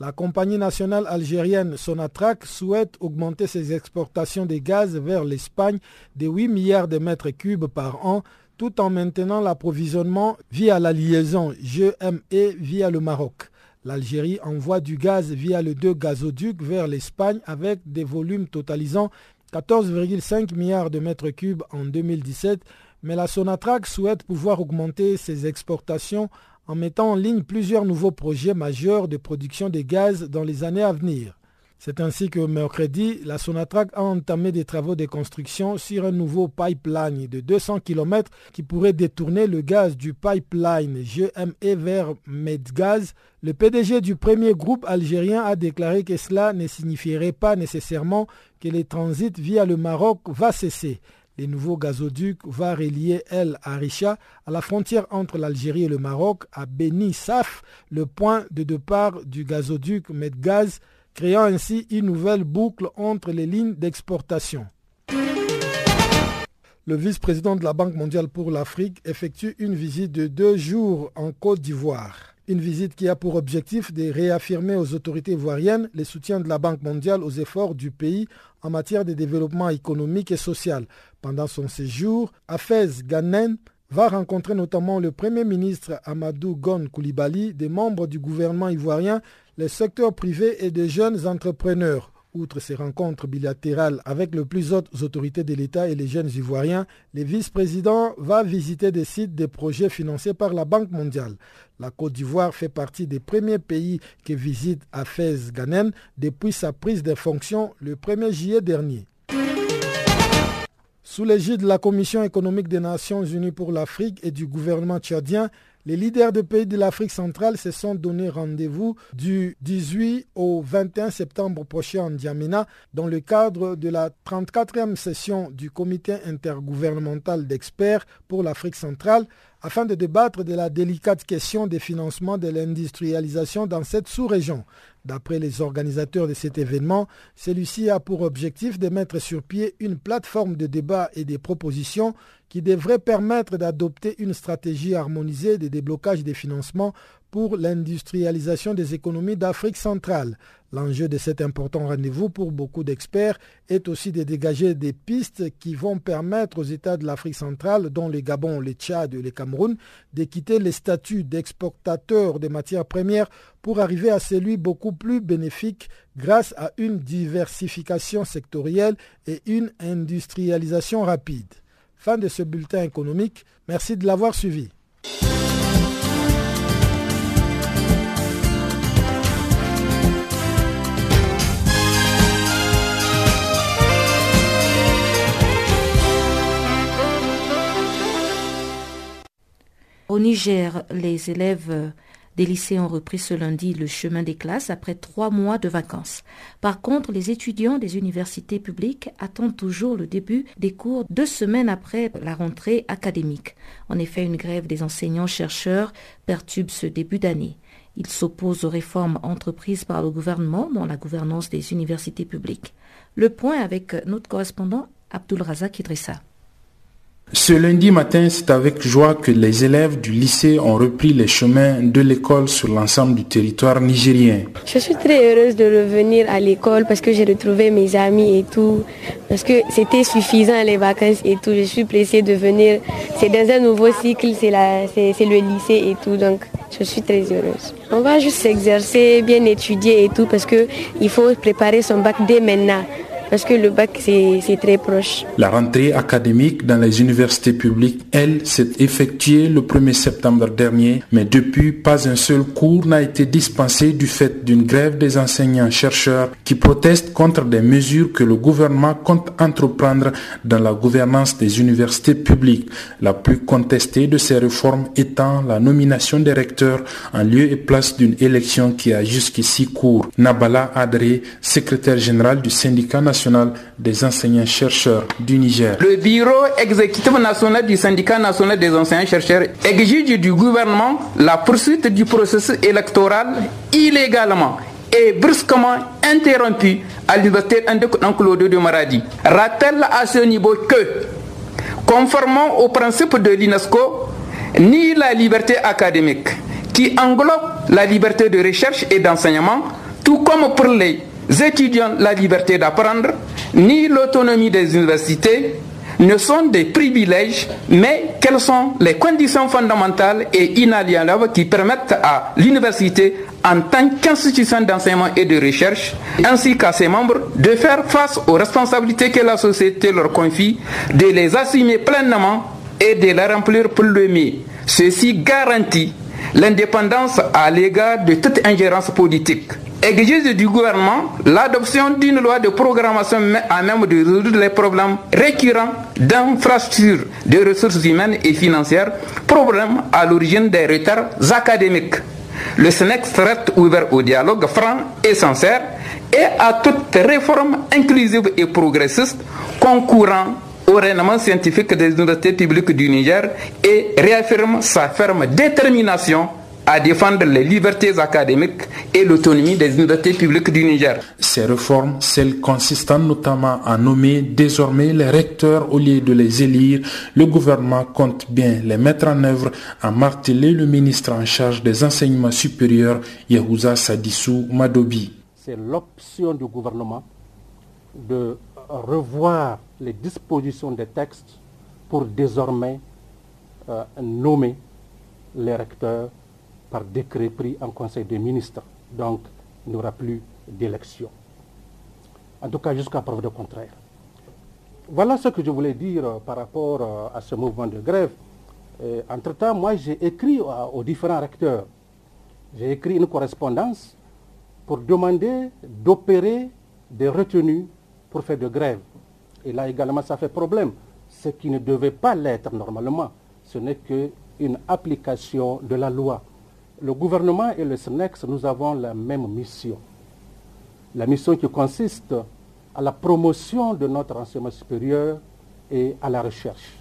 La compagnie nationale algérienne Sonatrach souhaite augmenter ses exportations de gaz vers l'Espagne de 8 milliards de mètres cubes par an tout en maintenant l'approvisionnement via la liaison GME via le Maroc. L'Algérie envoie du gaz via le deux gazoducs vers l'Espagne avec des volumes totalisant 14,5 milliards de mètres cubes en 2017, mais la Sonatrach souhaite pouvoir augmenter ses exportations en mettant en ligne plusieurs nouveaux projets majeurs de production de gaz dans les années à venir. C'est ainsi que mercredi, la Sonatrach a entamé des travaux de construction sur un nouveau pipeline de 200 km qui pourrait détourner le gaz du pipeline GME vers Medgaz. Le PDG du premier groupe algérien a déclaré que cela ne signifierait pas nécessairement que le transit via le Maroc va cesser. Le nouveau gazoduc va relier El Arisha à la frontière entre l'Algérie et le Maroc, à Beni Saf, le point de départ du gazoduc Medgaz, créant ainsi une nouvelle boucle entre les lignes d'exportation. Le vice-président de la Banque mondiale pour l'Afrique effectue une visite de deux jours en Côte d'Ivoire. Une visite qui a pour objectif de réaffirmer aux autorités ivoiriennes le soutien de la Banque mondiale aux efforts du pays en matière de développement économique et social. Pendant son séjour, Afez Ghanen va rencontrer notamment le Premier ministre Amadou Gon Koulibaly, des membres du gouvernement ivoirien, les secteurs privés et des jeunes entrepreneurs. Outre ces rencontres bilatérales avec les plus hautes autorités de l'État et les jeunes Ivoiriens, le vice-président va visiter des sites de projets financés par la Banque mondiale. La Côte d'Ivoire fait partie des premiers pays qui visitent Afez Ghanen depuis sa prise de fonction le 1er juillet dernier. Sous l'égide de la Commission économique des Nations Unies pour l'Afrique et du gouvernement tchadien, les leaders des pays de l'Afrique centrale se sont donné rendez-vous du 18 au 21 septembre prochain en Djamena dans le cadre de la 34e session du comité intergouvernemental d'experts pour l'Afrique centrale afin de débattre de la délicate question des financements de l'industrialisation dans cette sous-région. D'après les organisateurs de cet événement, celui-ci a pour objectif de mettre sur pied une plateforme de débat et de propositions qui devrait permettre d'adopter une stratégie harmonisée de déblocage des financements pour l'industrialisation des économies d'Afrique centrale. L'enjeu de cet important rendez-vous pour beaucoup d'experts est aussi de dégager des pistes qui vont permettre aux États de l'Afrique centrale, dont le Gabon, le Tchad et le Cameroun, de quitter les statuts d'exportateurs de matières premières pour arriver à celui beaucoup plus bénéfique grâce à une diversification sectorielle et une industrialisation rapide. Fin de ce bulletin économique. Merci de l'avoir suivi. Au Niger, les élèves des lycées ont repris ce lundi le chemin des classes après trois mois de vacances. Par contre, les étudiants des universités publiques attendent toujours le début des cours deux semaines après la rentrée académique. En effet, une grève des enseignants-chercheurs perturbe ce début d'année. Ils s'opposent aux réformes entreprises par le gouvernement dans la gouvernance des universités publiques. Le point avec notre correspondant Abdul Razak Idrissa. Ce lundi matin, c'est avec joie que les élèves du lycée ont repris les chemins de l'école sur l'ensemble du territoire nigérien. Je suis très heureuse de revenir à l'école parce que j'ai retrouvé mes amis et tout. Parce que c'était suffisant les vacances et tout. Je suis pressée de venir. C'est dans un nouveau cycle, c'est le lycée et tout. Donc je suis très heureuse. On va juste s'exercer, bien étudier et tout parce qu'il faut préparer son bac dès maintenant parce que le bac, c'est très proche. La rentrée académique dans les universités publiques, elle, s'est effectuée le 1er septembre dernier, mais depuis, pas un seul cours n'a été dispensé du fait d'une grève des enseignants-chercheurs qui protestent contre des mesures que le gouvernement compte entreprendre dans la gouvernance des universités publiques. La plus contestée de ces réformes étant la nomination des recteurs en lieu et place d'une élection qui a jusqu'ici cours. Nabala Adré, secrétaire général du syndicat national des enseignants-chercheurs du Niger. Le bureau exécutif national du syndicat national des enseignants-chercheurs exige du gouvernement la poursuite du processus électoral illégalement et brusquement interrompu à l'université Claude de Maradi. Rappelle à ce niveau que, conformément au principe de l'UNESCO, ni la liberté académique, qui englobe la liberté de recherche et d'enseignement, tout comme pour les étudiants la liberté d'apprendre, ni l'autonomie des universités ne sont des privilèges, mais quelles sont les conditions fondamentales et inaliénables qui permettent à l'université, en tant qu'institution d'enseignement et de recherche, ainsi qu'à ses membres, de faire face aux responsabilités que la société leur confie, de les assumer pleinement et de les remplir pour le mieux. Ceci garantit l'indépendance à l'égard de toute ingérence politique exige du gouvernement l'adoption d'une loi de programmation à même de résoudre les problèmes récurrents d'infrastructures, de ressources humaines et financières, problèmes à l'origine des retards académiques. Le SNEX reste ouvert au dialogue franc et sincère et à toute réforme inclusive et progressiste concourant au rayonnement scientifique des universités publiques du Niger et réaffirme sa ferme détermination à défendre les libertés académiques et l'autonomie des universités publiques du Niger. Ces réformes, celles consistant notamment à nommer désormais les recteurs au lieu de les élire, le gouvernement compte bien les mettre en œuvre, a martelé le ministre en charge des enseignements supérieurs, Yahouza Sadissou Madobi. C'est l'option du gouvernement de revoir les dispositions des textes pour désormais euh, nommer les recteurs par décret pris en Conseil des ministres. Donc, il n'y aura plus d'élection. En tout cas, jusqu'à preuve de contraire. Voilà ce que je voulais dire euh, par rapport euh, à ce mouvement de grève. Entre-temps, moi, j'ai écrit aux différents recteurs. J'ai écrit une correspondance pour demander d'opérer des retenues pour faire de grève. Et là également, ça fait problème. Ce qui ne devait pas l'être normalement, ce n'est qu'une application de la loi le gouvernement et le SNEX, nous avons la même mission. La mission qui consiste à la promotion de notre enseignement supérieur et à la recherche.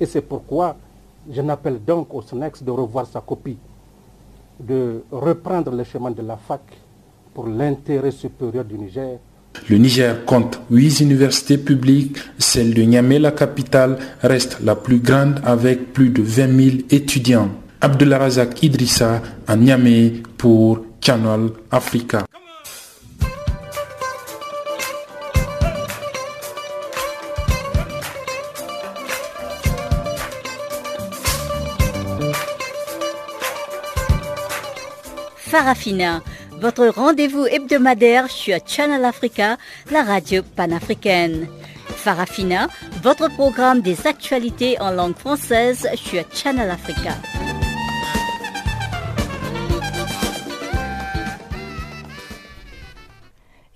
Et c'est pourquoi je n'appelle donc au SNEX de revoir sa copie, de reprendre le chemin de la fac pour l'intérêt supérieur du Niger. Le Niger compte huit universités publiques. Celle de Niamey, la capitale, reste la plus grande avec plus de 20 000 étudiants. Razak Idrissa à Niamey pour Channel Africa. Farafina, votre rendez-vous hebdomadaire sur Channel Africa, la radio panafricaine. Farafina, votre programme des actualités en langue française sur Channel Africa.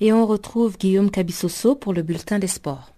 Et on retrouve Guillaume Cabissoso pour le bulletin des sports.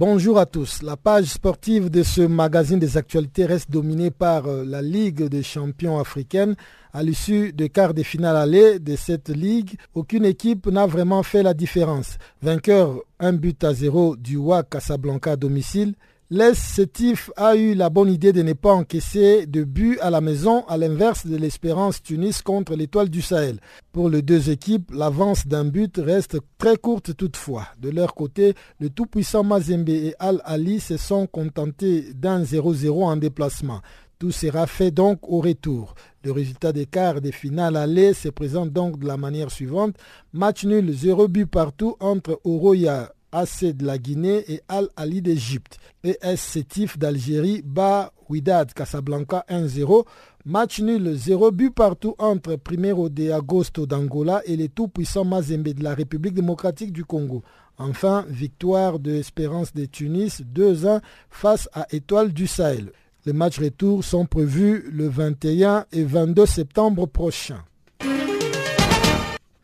Bonjour à tous. La page sportive de ce magazine des actualités reste dominée par euh, la Ligue des champions africaine à l'issue des quarts de finale aller de cette ligue, aucune équipe n'a vraiment fait la différence. Vainqueur un but à zéro du WAC Casablanca à domicile, L'Est Sétif a eu la bonne idée de ne pas encaisser de but à la maison, à l'inverse de l'Espérance Tunis contre l'Étoile du Sahel. Pour les deux équipes, l'avance d'un but reste très courte toutefois. De leur côté, le tout-puissant Mazembe et Al-Ali se sont contentés d'un 0-0 en déplacement. Tout sera fait donc au retour. Le résultat des quarts des finales aller se présente donc de la manière suivante. Match nul, 0 but partout entre Oroya AC de la Guinée et Al Ali d'Égypte. ES Sétif d'Algérie bat Ouidad Casablanca 1-0. Match nul 0 but partout entre Primero de Agosto d'Angola et les tout-puissants Mazembe de la République démocratique du Congo. Enfin, victoire de Espérance de Tunis 2-1 face à Étoile du Sahel. Les matchs retour sont prévus le 21 et 22 septembre prochain.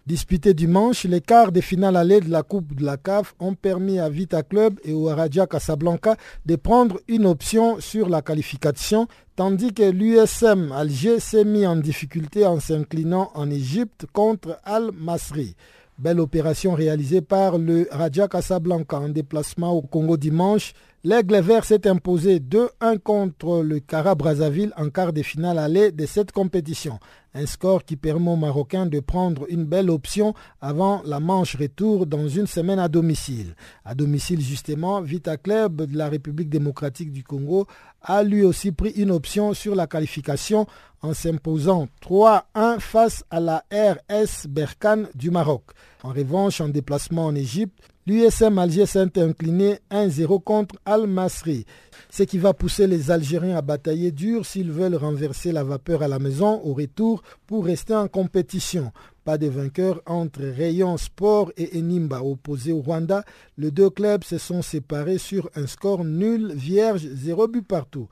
Disputés dimanche, les quarts des finales allées de la Coupe de la CAF ont permis à Vita Club et au Raja Casablanca de prendre une option sur la qualification, tandis que l'USM Alger s'est mis en difficulté en s'inclinant en Égypte contre Al-Masri. Belle opération réalisée par le Raja Casablanca en déplacement au Congo dimanche. L'Aigle Vert s'est imposé 2-1 contre le Cara Brazzaville en quart de finale aller de cette compétition. Un score qui permet aux Marocains de prendre une belle option avant la manche retour dans une semaine à domicile. À domicile justement, Vita Club de la République démocratique du Congo a lui aussi pris une option sur la qualification en s'imposant 3-1 face à la RS Berkane du Maroc. En revanche, en déplacement en Égypte, l'USM Alger s'est incliné 1-0 contre Al-Masri, ce qui va pousser les Algériens à batailler dur s'ils veulent renverser la vapeur à la maison au retour pour rester en compétition. Pas de vainqueur entre Rayon Sport et Enimba opposés au Rwanda. Les deux clubs se sont séparés sur un score nul, vierge, 0 but partout.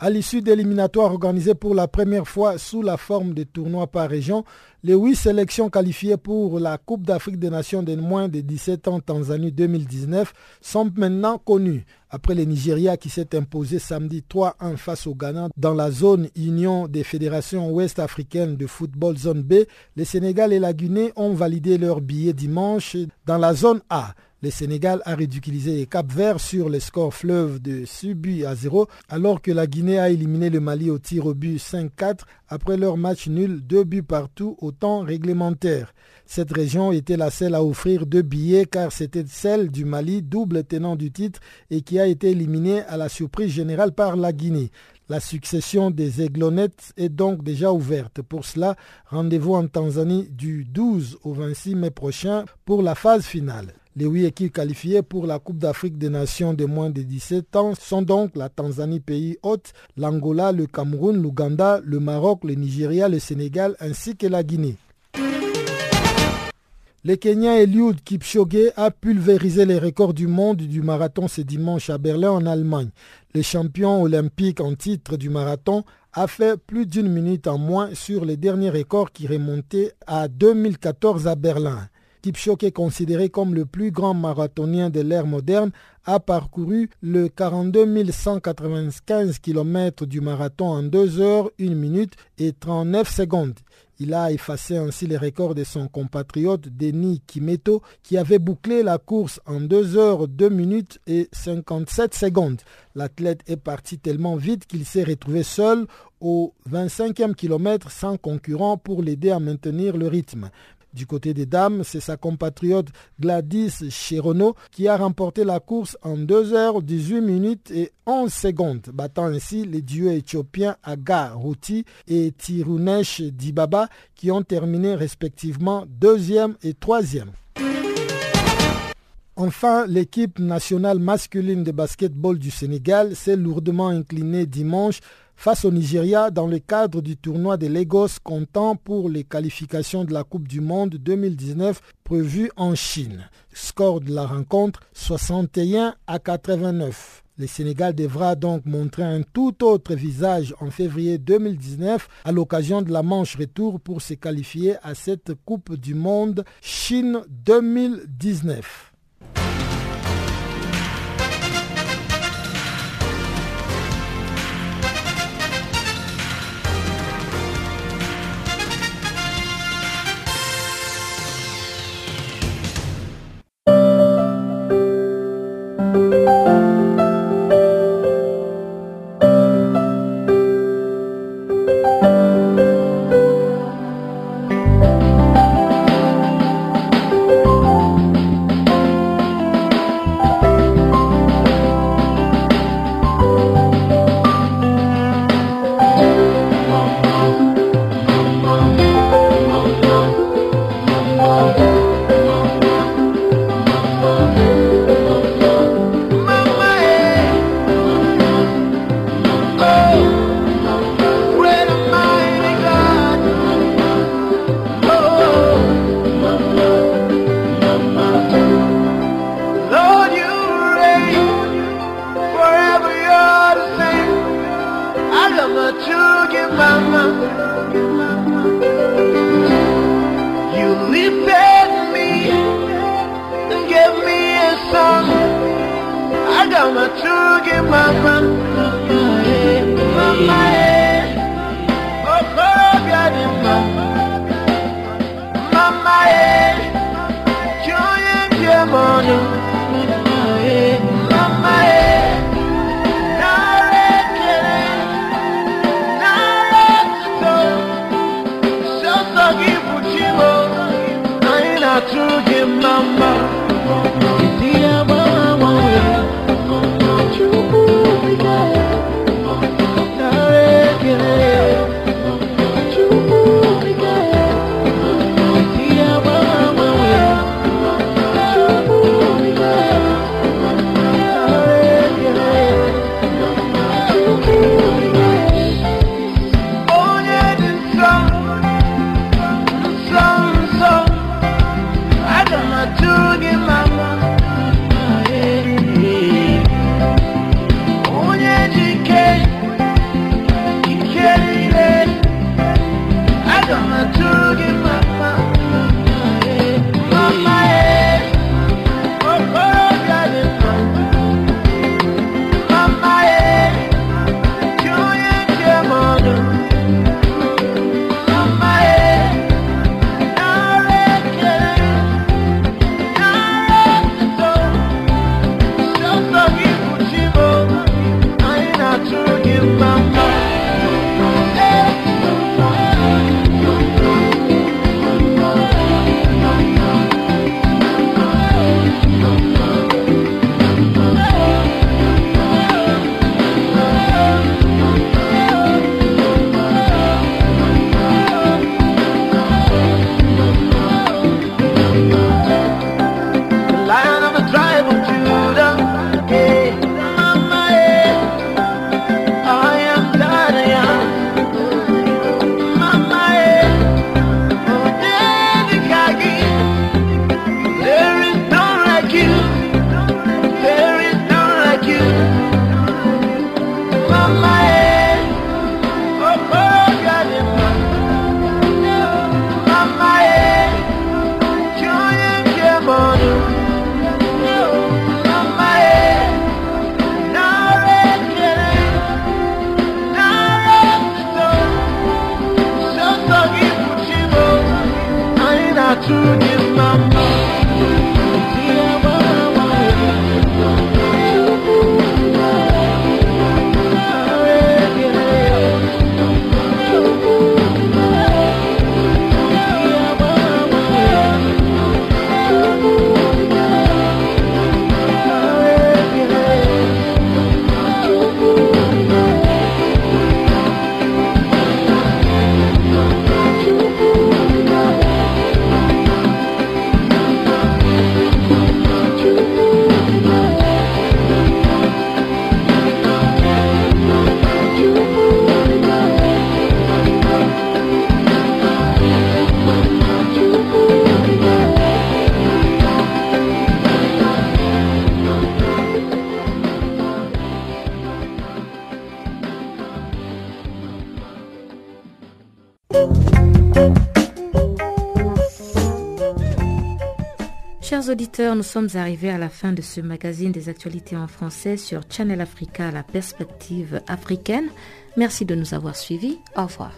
À l'issue d'éliminatoires organisés pour la première fois sous la forme de tournois par région, les huit sélections qualifiées pour la Coupe d'Afrique des Nations des moins de 17 ans Tanzanie 2019 sont maintenant connues. Après le Nigeria qui s'est imposé samedi 3-1 face au Ghana dans la zone Union des fédérations ouest africaines de football zone B, le Sénégal et la Guinée ont validé leur billet dimanche dans la zone A. Le Sénégal a ridiculisé les Cap Vert sur le score fleuve de 6 buts à 0, alors que la Guinée a éliminé le Mali au tir au but 5-4 après leur match nul, deux buts partout au temps réglementaire. Cette région était la seule à offrir deux billets car c'était celle du Mali, double tenant du titre, et qui a été éliminée à la surprise générale par la Guinée. La succession des aiglonnettes est donc déjà ouverte. Pour cela, rendez-vous en Tanzanie du 12 au 26 mai prochain pour la phase finale. Les huit équipes qualifiées pour la Coupe d'Afrique des Nations de moins de 17 ans sont donc la Tanzanie, pays hôte, l'Angola, le Cameroun, l'Ouganda, le Maroc, le Nigeria, le Sénégal ainsi que la Guinée. Le Kenyan Eliud Kipchoge a pulvérisé les records du monde du marathon ce dimanche à Berlin en Allemagne. Le champion olympique en titre du marathon a fait plus d'une minute en moins sur les derniers records qui remontaient à 2014 à Berlin. Kipchoge, considéré comme le plus grand marathonien de l'ère moderne, a parcouru le 42 195 km du marathon en 2 heures, 1 minute et 39 secondes. Il a effacé ainsi les records de son compatriote Denis Kimeto qui avait bouclé la course en 2 heures 2 minutes et 57 secondes. L'athlète est parti tellement vite qu'il s'est retrouvé seul au 25e kilomètre sans concurrent pour l'aider à maintenir le rythme. Du côté des dames, c'est sa compatriote Gladys Chirono qui a remporté la course en 2 heures 18 minutes et 11 secondes, battant ainsi les dieux éthiopiens Aga Routi et Tirunesh Dibaba qui ont terminé respectivement deuxième et troisième. Enfin, l'équipe nationale masculine de basketball du Sénégal s'est lourdement inclinée dimanche face au Nigeria dans le cadre du tournoi de Lagos comptant pour les qualifications de la Coupe du Monde 2019 prévue en Chine. Score de la rencontre 61 à 89. Le Sénégal devra donc montrer un tout autre visage en février 2019 à l'occasion de la manche retour pour se qualifier à cette Coupe du Monde Chine 2019. nous sommes arrivés à la fin de ce magazine des actualités en français sur Channel Africa, la perspective africaine. Merci de nous avoir suivis. Au revoir.